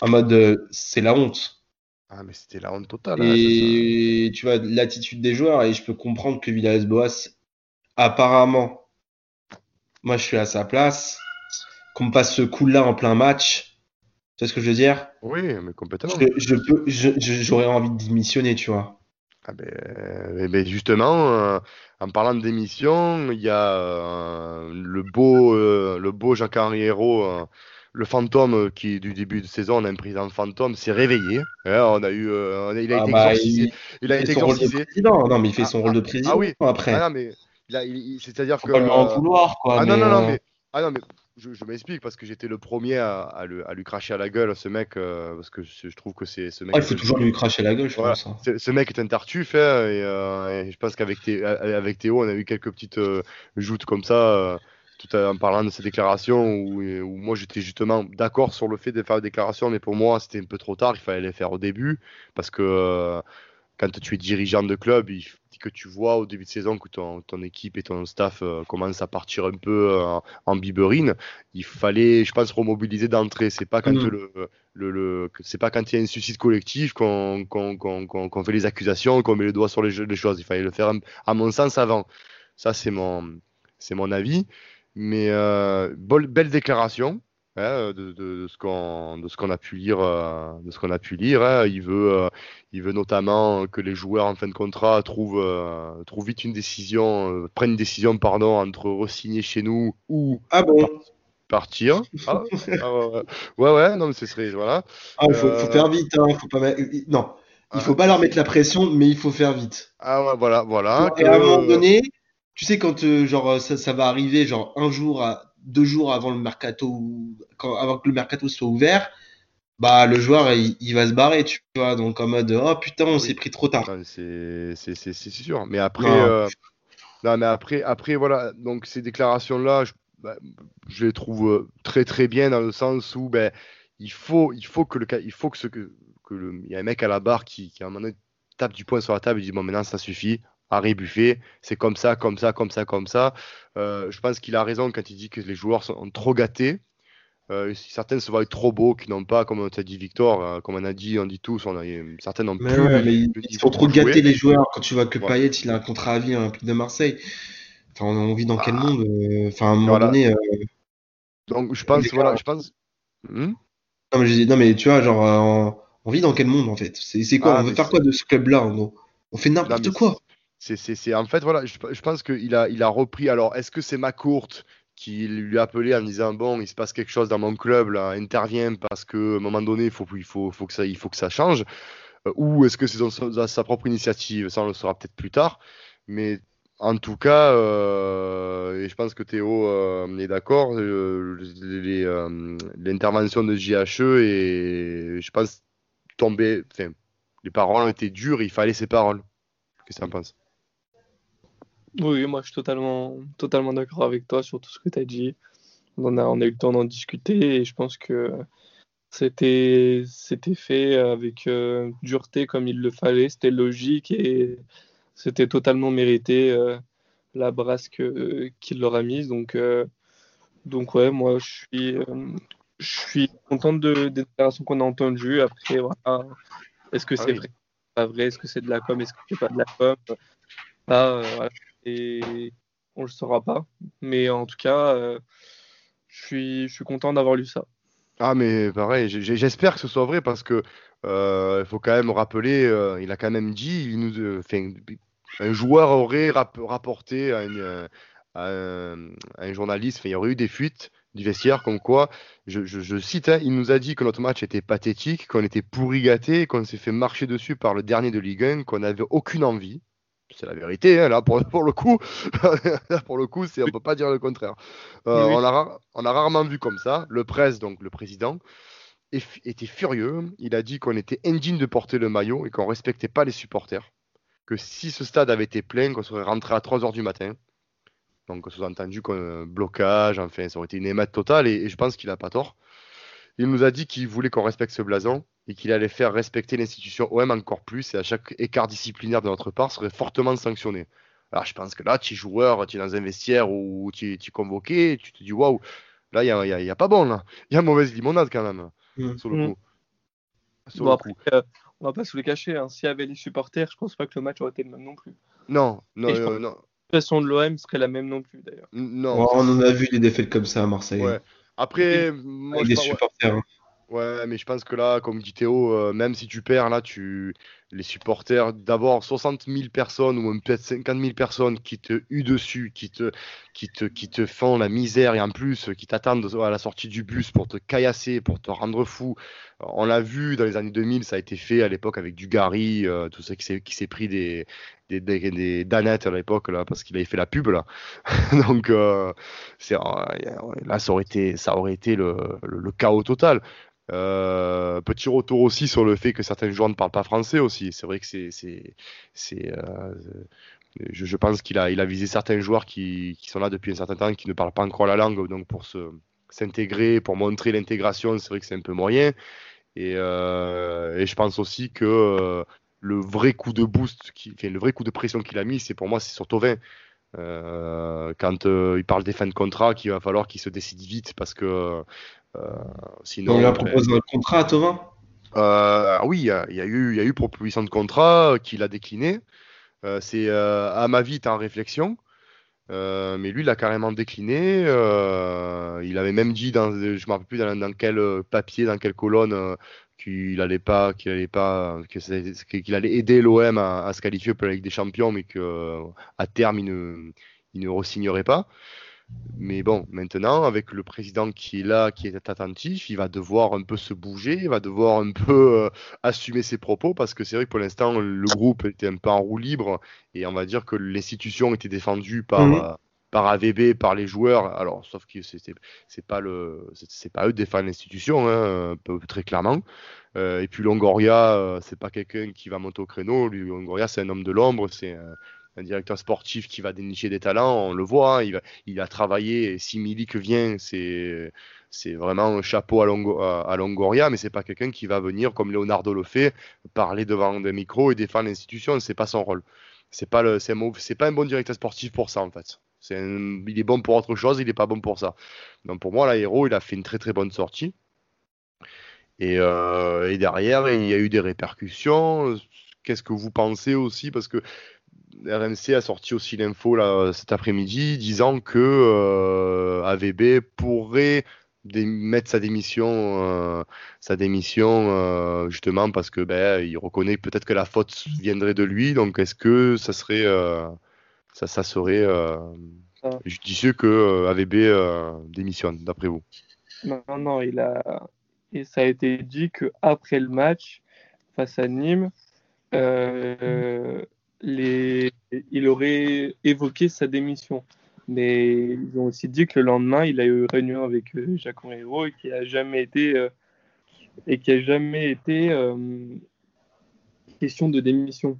[SPEAKER 1] en mode c'est la honte.
[SPEAKER 2] Ah mais c'était la honte totale.
[SPEAKER 1] Et tu vois l'attitude des joueurs et je peux comprendre que Villas-Boas apparemment moi, je suis à sa place. Qu'on me passe ce coup-là en plein match. Tu sais ce que je veux dire?
[SPEAKER 2] Oui, mais complètement.
[SPEAKER 1] Je, peux, j'aurais envie de démissionner, tu vois.
[SPEAKER 2] Ah ben, ben justement, euh, en parlant de démission, il y a euh, le beau, euh, le beau Jacques-Henri Hérault, le fantôme qui du début de saison, on a un président fantôme, s'est réveillé. Hein, on a eu, il a ah été bah, exorcisé.
[SPEAKER 1] Il, a été exorcisé. Non, mais il fait son rôle de président. Ah oui. Après. Ah,
[SPEAKER 2] mais c'est-à-dire que.
[SPEAKER 1] Pas lui en vouloir, quoi.
[SPEAKER 2] Ah non, non, non, euh, mais. Ah non, mais je, m'explique parce que j'étais le premier à, à, lui cracher à la gueule, ce mec, euh, parce que je, trouve que c'est ce mec.
[SPEAKER 1] Ah, il faut toujours lui cracher à la gueule, je pense. Hein.
[SPEAKER 2] Ce mec est un tartuffe, hein, euh, et, je pense qu'avec avec Théo, on a eu quelques petites joutes comme ça, tout en parlant de ces déclarations, où, où moi j'étais justement d'accord sur le fait de faire des déclarations, mais pour moi c'était un peu trop tard, il fallait les faire au début, parce que quand tu es dirigeant de club, il que tu vois au début de saison que ton, ton équipe et ton staff euh, commencent à partir un peu euh, en biberine, il fallait, je pense, remobiliser d'entrée. C'est pas quand mm. le, le, le c'est pas quand il y a un suicide collectif qu'on fait les accusations, qu'on met le doigt sur les, les, choses. Il fallait le faire, à mon sens, avant. Ça, c'est mon, c'est mon avis. Mais euh, belle déclaration. Hein, de, de, ce qu'on de ce qu'on a pu lire euh, de ce qu'on a pu lire hein. il veut euh, il veut notamment que les joueurs en fin de contrat trouvent euh, trouvent vite une décision prennent une décision pardon entre re-signer chez nous ou
[SPEAKER 1] ah bon?
[SPEAKER 2] partir. Ah, ah ouais, ouais non mais ce serait voilà.
[SPEAKER 1] Ah, il faut, faut, faire vite hein, faut pas non. Il faut pas leur mettre la pression mais il faut faire vite.
[SPEAKER 2] Ah ouais voilà voilà
[SPEAKER 1] et à un moment donné tu sais quand genre ça, ça va arriver genre un jour à deux jours avant le mercato, quand, avant que le mercato soit ouvert, bah le joueur il, va se barrer, tu vois. Donc en mode oh putain, on s'est pris trop tard.
[SPEAKER 2] C'est sûr. Mais après, euh, non. mais après, après voilà. Donc ces déclarations là, je, bah, je, les trouve euh, très très bien dans le sens où ben il faut il faut que le il faut que ce que, que le, il y a un mec à la barre qui, qui à un moment donné tape du poing sur la table et dit bon maintenant ça suffit Harry Buffet, c'est comme ça, comme ça, comme ça, comme ça. Euh, je pense qu'il a raison quand il dit que les joueurs sont trop gâtés. Euh, certaines se voient trop beaux, qui n'ont pas, comme on t'a dit Victor, euh, comme on a dit, on dit tous, on a, certaines n'ont plus.
[SPEAKER 1] ils sont trop gâtés les joueurs. Quand tu vois que Payet, il a un contrat à vie à Olympique de Marseille. on vit dans quel ah. monde Enfin, à un moment donné.
[SPEAKER 2] Donc, je pense, voilà, je pense.
[SPEAKER 1] Hmm? Non, mais je non, mais tu vois, genre, on vit dans quel monde en fait? C'est quoi? Ah, On veut faire quoi de ce club-là on, fait n'importe quoi.
[SPEAKER 2] C'est en fait voilà, je, pense qu'il a il a repris. Alors est-ce que c'est ma courte qui lui a appelé en disant bon il se passe quelque chose dans mon club là, intervient parce que un moment donné il faut il faut, faut que ça il faut que ça change euh, ou est-ce que c'est sa, propre initiative? Ça on le saura peut-être plus tard mais en tout cas, euh, et je pense que Théo euh, est d'accord, l'intervention de JHE et je pense tomber, les paroles ont été dures, il fallait ces paroles. Qu'est-ce que tu en penses?
[SPEAKER 3] Oui, moi je suis totalement, totalement d'accord avec toi sur tout ce que tu as dit. On a, on a eu le temps d'en discuter et je pense que c'était, fait avec euh, dureté comme il le fallait, c'était logique et c'était totalement mérité euh, la brasse qu'il leur a mise. Donc, euh, donc ouais, moi je suis, je suis contente de, des déclarations qu'on a entendues. Après, voilà, est-ce que ah c'est vrai, pas vrai, est-ce que c'est de la com, est-ce que c'est pas de la com? Voilà et on le saura pas. Mais en tout cas, euh, je, suis, je suis content d'avoir lu ça.
[SPEAKER 2] Ah mais pareil, j'espère que ce soit vrai parce que euh, il faut quand même rappeler, euh, il a quand même dit, il nous, un joueur aurait rapporté à, un, journaliste, il y aurait eu des fuites du vestiaire comme quoi, je, je, cite, hein, il nous a dit que notre match était pathétique, qu'on était pourri gâté, qu'on s'est fait marcher dessus par le dernier de Ligue 1, qu'on n'avait aucune envie c'est la vérité, hein, là, pour, pour, le coup, pour le coup, c'est, on peut pas dire le contraire. Euh, on, a, on, a, rarement vu comme ça. Le presse, donc le président, était furieux. Il a dit qu'on était indigne de porter le maillot et qu'on respectait pas les supporters. Que si ce stade avait été plein, qu'on serait rentré à 3 heures du matin. Donc, sous-entendu qu'un blocage, enfin, ça aurait été une émette totale et, et je pense qu'il n'a pas tort. Il nous a dit qu'il voulait qu'on respecte ce blason et qu'il allait faire respecter l'institution OM encore plus et à chaque écart disciplinaire de notre part serait fortement sanctionné. Alors je pense que là, tu es joueur, tu es dans un vestiaire ou tu es convoqué, tu te dis waouh, là, il n'y a, pas bon, là. Il y a mauvaise limonade quand même, mmh. sur le
[SPEAKER 3] mmh. le coup. Euh, on va pas se le cacher, hein. s'il y avait les supporters, je pense pas que le match aurait été le même non plus.
[SPEAKER 2] Non, non, euh, non.
[SPEAKER 3] La situation de l'OM serait la même non plus d'ailleurs.
[SPEAKER 1] Non. on en a vu des défaites comme ça à Marseille. Ouais.
[SPEAKER 2] Après, moi,
[SPEAKER 1] Avec des supporters. Hein.
[SPEAKER 2] Ouais, mais je pense que là, comme dit Théo, euh, même si tu perds, là, tu les supporters, d'avoir 60 000 personnes ou peut-être 50 000 personnes qui te huent dessus, qui te, qui, te, qui te font la misère et en plus qui t'attendent à la sortie du bus pour te caillasser, pour te rendre fou. On l'a vu dans les années 2000, ça a été fait à l'époque avec du Gary, euh, tout ça qui s'est pris des, des, des, danettes à l'époque parce qu'il avait fait la pub là. Donc euh, là ça aurait été ça aurait été le chaos total. Euh, petit retour aussi sur le fait que certains joueurs ne parlent pas français aussi. C'est vrai que c'est, euh, je, pense qu'il a, visé certains joueurs qui, sont là depuis un certain temps, qui ne parlent pas encore la langue, donc pour s'intégrer, pour montrer l'intégration, c'est vrai que c'est un peu moyen. Et, euh, je pense aussi que le vrai coup de boost, le vrai coup de pression qu'il a mis, c'est pour moi, c'est sur Tovin. Euh, quand il parle des fins de contrat, qu'il va falloir qu'il se décide vite parce que
[SPEAKER 1] sinon, on lui a proposé un contrat à Tovin
[SPEAKER 2] euh, Oui, il y, a, eu, il y a eu proposition de contrat qu'il a décliné. Euh, c'est à ma vie, en réflexion. mais lui, il a carrément décliné. il avait même dit, dans, je ne me rappelle plus dans, quel papier, dans quelle colonne, qu'il allait pas, qu'il allait pas, qu'il allait aider l'OM à, se qualifier pour la Ligue des Champions, mais qu'à terme, il ne, il ne re-signerait pas. Mais bon, maintenant, avec le président qui est là, qui est attentif, il va devoir un peu se bouger, il va devoir un peu euh, assumer ses propos, parce que c'est vrai que pour l'instant, le groupe était un peu en roue libre, et on va dire que l'institution était défendue par, mhm. euh, par AVB, par les joueurs. Alors, sauf que c'est pas le, c'est pas eux de défendre l'institution, hein, très clairement. Euh, et puis Longoria, c'est pas quelqu'un qui va monter au créneau. Lui, Longoria, c'est un homme de l'ombre, c'est un directeur sportif qui va dénicher des talents, on le voit, hein, il, a travaillé, si Milik vient, c'est vraiment un chapeau à, Longoria, mais c'est pas quelqu'un qui va venir, comme Leonardo le fait, parler devant des micros et défendre l'institution, c'est pas son rôle. C'est pas c'est pas un bon directeur sportif pour ça en fait. Il est bon pour autre chose, il est pas bon pour ça. Donc pour moi, l'aéro, il a fait une très très bonne sortie. Et, euh, et derrière, il y a eu des répercussions. Qu'est-ce que vous pensez aussi? Parce que RMC a sorti aussi l'info cet après-midi disant que AVB pourrait mettre sa démission, sa démission justement parce que ben, il reconnaît peut-être que la faute viendrait de lui. Donc est-ce que ça serait, ça, ça serait ah. judicieux que AVB démissionne d'après vous?
[SPEAKER 3] Non, non, il a, et ça a été dit que après le match face à Nîmes, euh, les... il aurait évoqué sa démission. Mais ils ont aussi dit que le lendemain, il a eu une réunion avec euh, Jacques Henriot et qu'il a jamais été euh, et qu'il a jamais été question de démission.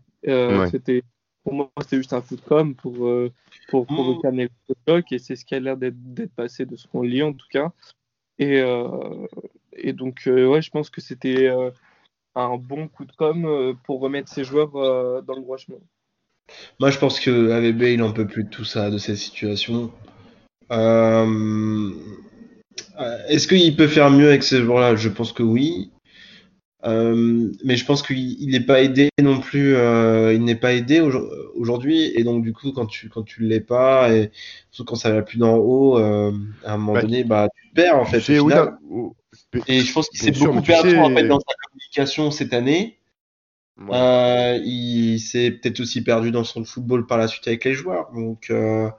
[SPEAKER 3] C'était pour moi, c'était juste un coup de com pour pour provoquer un choc et c'est ce qui a l'air d'être passé de ce qu'on lit en tout cas. Et, et donc, ouais, je pense que c'était un bon coup de com euh, pour remettre ses joueurs euh, dans le droit chemin.
[SPEAKER 1] Moi, je pense que AVB, il en peut plus de tout ça, de cette situation. Euh, est-ce qu'il peut faire mieux avec ces joueurs-là Je pense que oui. mais je pense qu'il n'est pas aidé non plus. il n'est pas aidé aujourd'hui, et donc du coup, quand tu quand tu l'es pas, et surtout quand ça va plus d'en haut, à un moment donné, bah tu perds en fait. Et je pense qu'il s'est beaucoup perdu en fait, dans sa communication cette année. Euh, il s'est peut-être aussi perdu dans son football par la suite avec les joueurs. Donc, euh,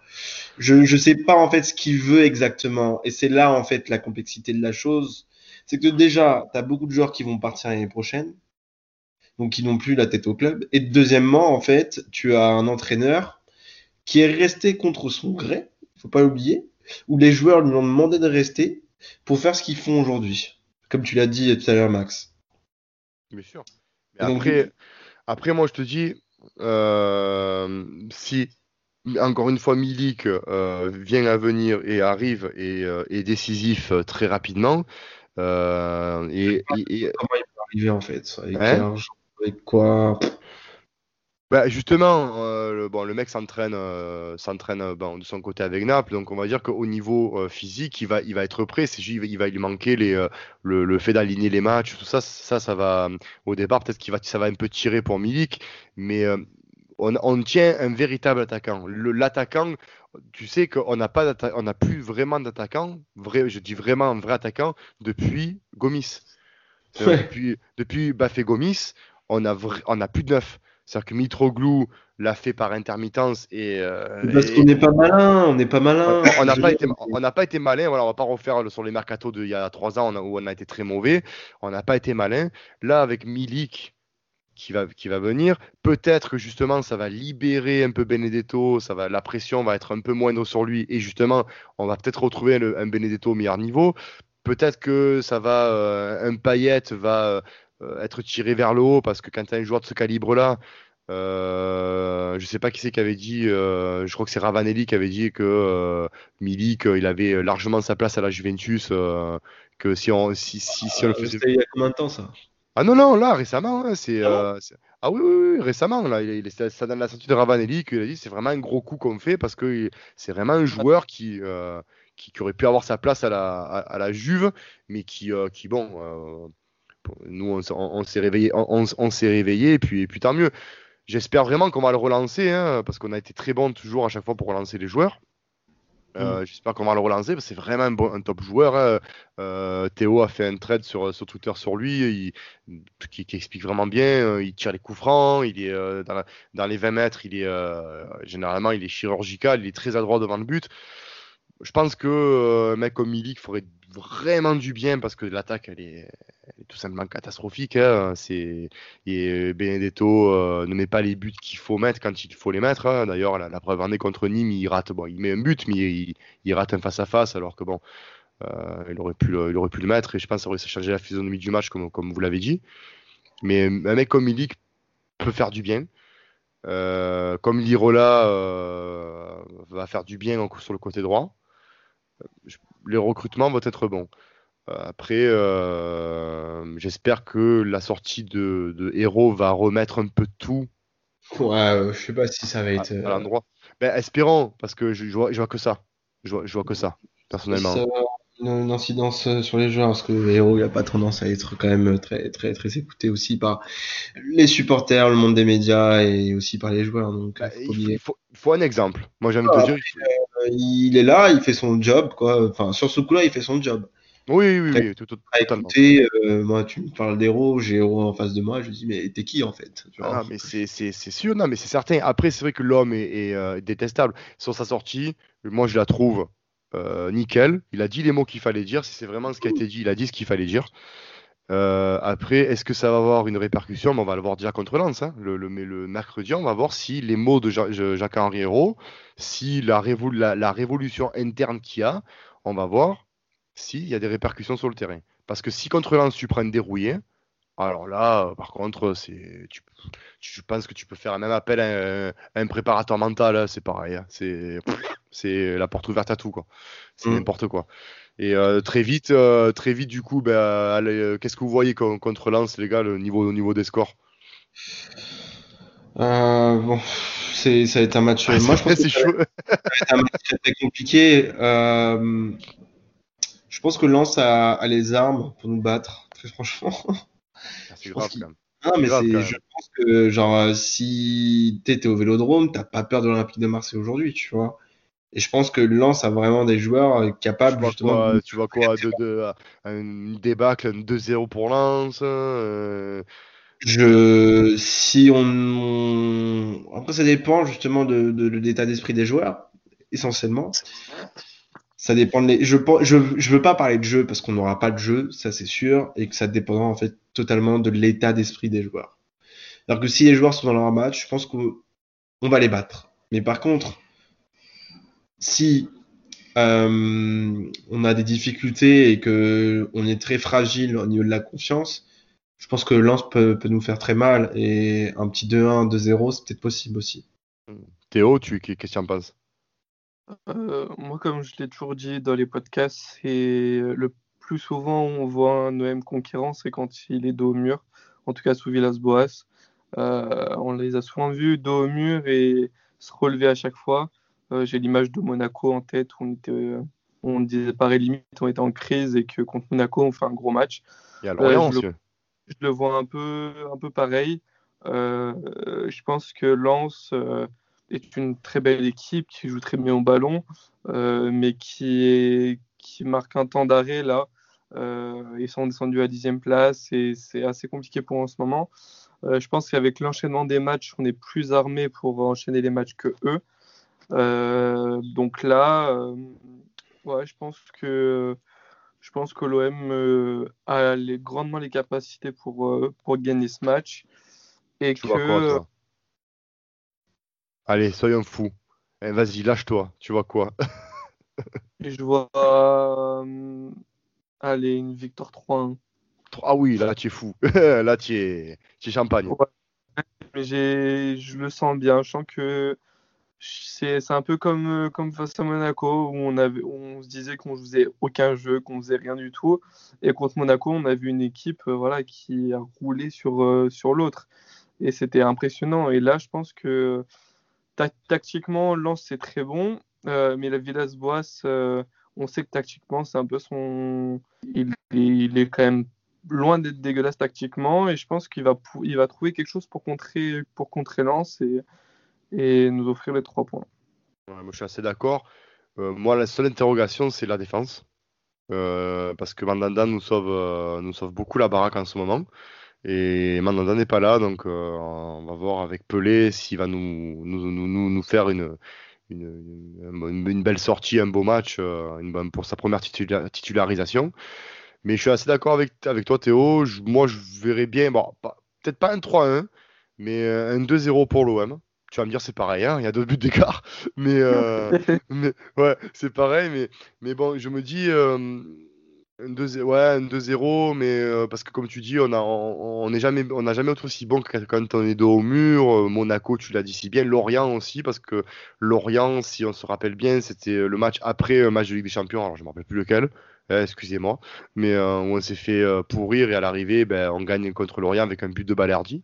[SPEAKER 1] je ne sais pas en fait ce qu'il veut exactement. Et c'est là en fait la complexité de la chose. C'est que déjà, tu as beaucoup de joueurs qui vont partir l'année prochaine, donc qui n'ont plus la tête au club. Et deuxièmement, en fait, tu as un entraîneur qui est resté contre son gré, il faut pas l'oublier, où les joueurs lui ont demandé de rester pour faire ce qu'ils font aujourd'hui. Comme tu l'as dit tout à l'heure, Max.
[SPEAKER 2] Bien sûr. Après, après, moi, je te dis, euh, si encore une fois Milik euh, vient à venir et arrive et euh, est décisif très rapidement. et, Comment
[SPEAKER 1] il peut arriver en fait Avec, hein avec quoi
[SPEAKER 2] bah, justement, euh, le, bon, le mec s'entraîne, euh, s'entraîne euh, bon, de son côté avec Naples, donc on va dire qu'au niveau physique, il va, il va être prêt. Il va lui manquer les, le, fait d'aligner les matchs, tout ça, ça, ça va. Au départ, peut-être qu'il va, ça va un peu tirer pour Milik, mais on, on, tient un véritable attaquant. L'attaquant, tu sais qu'on n'a pas, on n'a plus vraiment d'attaquant, vrai, je dis vraiment un vrai attaquant depuis Gomis. depuis, depuis Bafé Gomis, on a, on a plus de neuf. C'est-à-dire que Mitroglou l'a fait par intermittence et.
[SPEAKER 1] Euh, parce qu'on n'est pas malin, on n'est pas malin.
[SPEAKER 2] On n'a pas, été, on pas été malin. Voilà, on va pas refaire sur les mercatos d'il y a trois ans où on a été très mauvais. On n'a pas été malin. Là, avec Milik qui va, qui va venir, peut-être que justement ça va libérer un peu Benedetto. Ça va, la pression va être un peu moindre sur lui et justement on va peut-être retrouver un Benedetto au meilleur niveau. Peut-être que ça va, euh, un paillette va être tiré vers le haut parce que quand tu as un joueur de ce calibre-là, euh, je sais pas qui c'est qui avait dit, euh, je crois que c'est Ravanelli qui avait dit que euh, Milik, il avait largement sa place à la Juventus, que si on, si, si, si on le
[SPEAKER 1] faisait. Il y a combien de temps ça?
[SPEAKER 2] Ah non, non, là, récemment, hein, c'est. Ah, ah, oui, oui, oui, récemment, là, il, ça dans la sortie de Ravanelli qu'il a dit c'est vraiment un gros coup qu'on fait parce que c'est vraiment un joueur qui, qui, qui, aurait pu avoir sa place à la, à, à la Juve, mais qui, qui bon nous, on, s'est réveillé, on, s'est réveillé, et puis, et puis tant mieux. J'espère vraiment qu'on va le relancer, hein, parce qu'on a été très bon toujours à chaque fois pour relancer les joueurs. Euh, mm. J'espère qu'on va le relancer parce que c'est vraiment un, bon, un, top joueur. Hein. Euh, Théo a fait un trade sur, sur Twitter sur lui il, qui, explique vraiment bien. Euh, il tire les coups francs, il est dans, dans, les 20 mètres, il est généralement il est chirurgical, il est très adroit devant le but. Je pense que un mec comme Milik ferait vraiment du bien parce que l'attaque elle est, tout simplement catastrophique. Hein. C'est et Benedetto euh, ne met pas les buts qu'il faut mettre quand il faut les mettre. Hein. D'ailleurs, la, preuve en est contre Nîmes, il rate. Bon, il met un but, mais il, rate un face à face alors que bon, euh, il aurait pu, le, il aurait pu le mettre et je pense que ça aurait changé la physionomie du match comme, comme vous l'avez dit. Mais un mec comme Milik peut faire du bien. Euh, comme Lirola va faire du bien sur le côté droit les recrutements vont être bons. Euh, après, euh, j'espère que la sortie de, de Hero va remettre un peu tout.
[SPEAKER 1] Ouais, je sais pas si ça va être.
[SPEAKER 2] À, l'endroit. Ben, espérons, parce que je, vois, je vois que ça. Je vois, je vois que ça, personnellement.
[SPEAKER 1] une, incidence euh, sur les joueurs parce que le héros il a pas tendance à être quand même très très très écouté aussi par les supporters, le monde des médias et aussi par les joueurs. Donc
[SPEAKER 2] bah, il faut, un exemple. Moi j'ai envie de te dire.
[SPEAKER 1] Euh, il est là, il fait son job quoi. Enfin sur ce coup-là il fait son job.
[SPEAKER 2] Oui, oui, oui, tout,
[SPEAKER 1] totalement. Écouter, euh, moi, tu me parles d'héros, j'ai héros en face de moi, je me dis, mais t'es qui en fait
[SPEAKER 2] Ah, mais c'est sûr, non, mais c'est certain. Après, c'est vrai que l'homme est, est détestable. Sur sa sortie, moi, je la trouve euh, nickel. Il a dit les mots qu'il fallait dire. Si c'est vraiment ce qui a été dit, il a dit ce qu'il fallait dire. Euh, après, est-ce que ça va avoir une répercussion? On va le voir déjà contre Lens. Hein. Le, mercredi, on va voir si les mots de Jacques-Henri si la, la, révolution interne qu'il y a, on va voir s'il y a des répercussions sur le terrain. Parce que si contre Lens, tu prends un dérouillé, alors là, par contre, c'est, tu, je pense que tu peux faire un même appel à un, préparateur mental, hein, c'est pareil. Hein. C'est, c'est la porte ouverte à tout, quoi. C'est mm. n'importe quoi. Et euh, très vite, euh, très vite, du coup, ben, euh, qu'est-ce que vous voyez contre Lens, les gars, le niveau, au niveau des scores?
[SPEAKER 1] Bon, c'est, ça va être un match.
[SPEAKER 2] Ah, moi, je pense
[SPEAKER 1] que
[SPEAKER 2] chaud.
[SPEAKER 1] ça va être un match très compliqué. je pense que Lens a, les armes pour nous battre, très franchement.
[SPEAKER 2] Ah, c'est grave, quand même.
[SPEAKER 1] Non, mais je pense que, genre, si t'étais au vélodrome, t'as pas peur de l'Olympique de Marseille aujourd'hui, tu vois. Et je pense que Lens a vraiment des joueurs euh, capables
[SPEAKER 2] tu justement. Quoi, tu vois quoi de, de, Une débâcle, 2-0 pour Lens euh...
[SPEAKER 1] Je, si on, après ça dépend justement de, de, l'état d'esprit des joueurs, essentiellement. Ça dépend de les... je, je, je veux pas parler de jeu parce qu'on n'aura pas de jeu, ça c'est sûr, et que ça dépendra en fait totalement de l'état d'esprit des joueurs. Alors que si les joueurs sont dans leur match, je pense qu'on va les battre. Mais par contre, si euh, on a des difficultés et que on est très fragile au niveau de la confiance, je pense que Lens peut, nous faire très mal et un petit 2-1, 2-0, c'est peut-être possible aussi.
[SPEAKER 2] Théo, tu qu'est-ce que tu en penses?
[SPEAKER 3] Euh, Moi, comme je l'ai toujours dit dans les podcasts, c'est le plus souvent on voit un OM conquérant, c'est quand il est dos au mur. En tout cas, sous Villas-Boas, euh, on les a souvent vus dos au mur et se relever à chaque fois. Euh, j'ai l'image de Monaco en tête où on était, on disait pareil limite, on était en crise et que contre Monaco on fait un gros match.
[SPEAKER 2] Et alors, euh,
[SPEAKER 3] je, le, je, le, vois un peu, un peu pareil. je pense que Lens est une très belle équipe qui joue très bien au ballon, mais qui, est, qui marque un temps d'arrêt là. ils sont descendus à dixième place et c'est assez compliqué pour eux en ce moment. je pense qu'avec l'enchaînement des matchs, on est plus armé pour enchaîner les matchs que eux. Euh, donc là, euh, ouais, je pense que je pense que l'OM euh, a les, grandement les capacités pour, pour gagner ce match. Et tu que.
[SPEAKER 2] Allez, soyons fous. Eh, vas-y, lâche-toi. Tu vois quoi?
[SPEAKER 3] Je vois. allez, une victoire 3-1.
[SPEAKER 2] Ah oui, là, tu es fou. là, tu es, es champagne.
[SPEAKER 3] Mais je le sens bien. Je sens que c'est un peu comme, euh, comme face à Monaco où on, avait, on se disait qu'on faisait aucun jeu, qu'on faisait rien du tout. Et contre Monaco, on a vu une équipe euh, voilà, qui a roulé sur, euh, sur l'autre. Et c'était impressionnant. Et là, je pense que tactiquement, Lens, c'est très bon. Mais la Villas-Boas, on sait que tactiquement, c'est un peu son. Il, est quand même loin d'être dégueulasse tactiquement. Et je pense qu'il va, il va trouver quelque chose pour contrer, pour contrer Lens. Et et nous offrir les trois points.
[SPEAKER 2] moi, je suis assez d'accord. Euh, moi, la seule interrogation, c'est la défense. Euh, parce que Mandanda nous sauve, euh, nous sauve beaucoup la baraque en ce moment. Et Mandanda n'est pas là, donc on va voir avec Pelé s'il va nous, nous, nous, nous, faire une, une, une, belle sortie, un beau match une, pour sa première titularisation. Mais je suis assez d'accord avec, avec toi, Théo. moi, je verrais bien, bon, peut-être pas un 3-1, mais un 2-0 pour l'OM tu vas me dire c'est pareil, hein, il y a deux buts d'écart, mais, euh, mais ouais, c'est pareil, mais, mais bon, je me dis euh, un 2-0, mais euh, parce que comme tu dis, on a, on, jamais, on n'a jamais aussi bon que quand on est dos au mur. Monaco, tu l'as dit si bien, Lorient aussi, parce que Lorient, si on se rappelle bien, c'était le match après un match de Ligue des Champions, alors je me rappelle plus lequel. excusez-moi, mais on s'est fait pourrir et à l'arrivée, ben, on gagne contre Lorient avec un but de Balerdi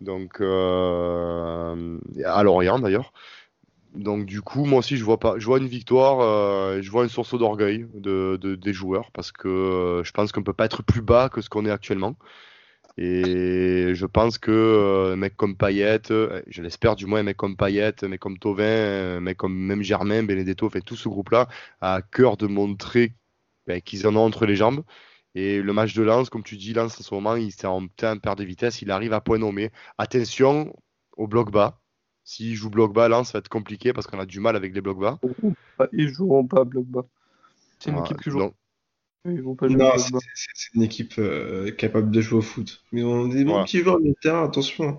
[SPEAKER 2] donc euh, à Lorient d'ailleurs. Donc du coup, moi aussi, je vois pas, je vois une victoire, euh, je vois une source d'orgueil de, des joueurs parce que euh, je pense qu'on peut pas être plus bas que ce qu'on est actuellement. Et je pense que euh, un mec comme Payet, je l'espère du moins, un mec comme Payet, un mec comme Tovin, un mec comme même Germain, Benedetto, tout ce groupe-là a cœur de montrer ben, qu'ils en ont entre les jambes. Et le match de Lens, comme tu dis, Lens en ce moment, il s'est en plein perte de vitesse, il arrive à point nommé. Attention au bloc bas s'ils jouent bloc bas, là, ça va être compliqué parce qu'on a du mal avec les blocs bas.
[SPEAKER 3] Ils joueront pas bloc bas. C'est une équipe qui joue.
[SPEAKER 1] Non, c'est une équipe euh, capable de jouer au foot. Mais on est des bons petits joueurs de terrain, attention.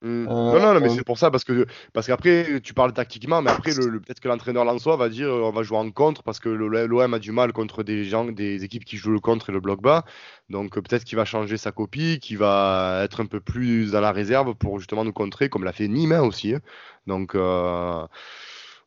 [SPEAKER 2] Mmh. Euh, non, non, mais c'est pour ça, parce que parce qu'après, tu parles tactiquement, mais après, le, peut-être que l'entraîneur Lançois va dire on va jouer en contre, parce que l'OM a du mal contre des gens, des équipes qui jouent le contre et le bloc bas. Donc peut-être qu'il va changer sa copie, qu'il va être un peu plus dans la réserve pour justement nous contrer, comme l'a fait Nîmes hein, aussi. Hein. Donc euh,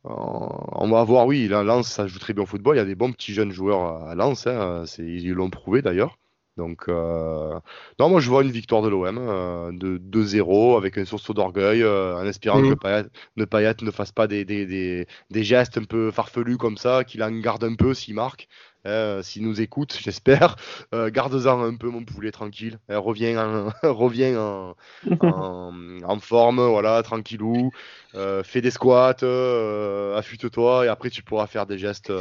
[SPEAKER 2] on va voir, oui, Lens, ça joue très bien au football. Il y a des bons petits jeunes joueurs à Lens, hein, ils l'ont prouvé d'ailleurs. Donc, euh, non, moi je vois une victoire de l'OM euh, de 2-0 avec un sursaut d'orgueil, euh, en espérant mmh. que Payet, ne fasse pas des, des, des, des, gestes un peu farfelus comme ça, qu'il en garde un peu s'il marque. S'il nous écoute, j'espère, garde-en un peu mon poulet tranquille. Reviens en, reviens en, en, forme, voilà, tranquillou. fais des squats, affûte-toi et après tu pourras faire des gestes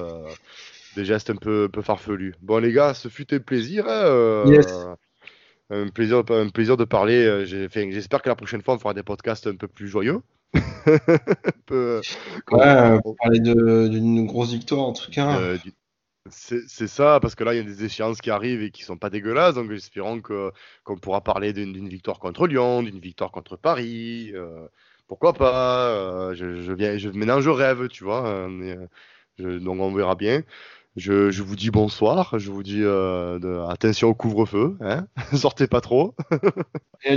[SPEAKER 2] des gestes un peu, peu farfelus. Bon, les gars, ce fut un plaisir. Hein, euh, un, plaisir un plaisir de parler. Euh, j'espère que la prochaine fois, on fera des podcasts un peu plus joyeux.
[SPEAKER 1] peu, ouais, pour parler d'une grosse victoire, en tout cas. Euh,
[SPEAKER 2] c'est ça, parce que là, il y a des échéances qui arrivent et qui sont pas dégueulasses. Donc, espérons qu'on pourra parler d'une victoire contre Lyon, d'une victoire contre Paris. pourquoi pas je, viens, je, Maintenant, je rêve, tu vois. donc, on verra bien. Je, je, vous dis bonsoir, je vous dis euh, de, attention au couvre-feu, hein. Sortez pas trop.
[SPEAKER 1] Et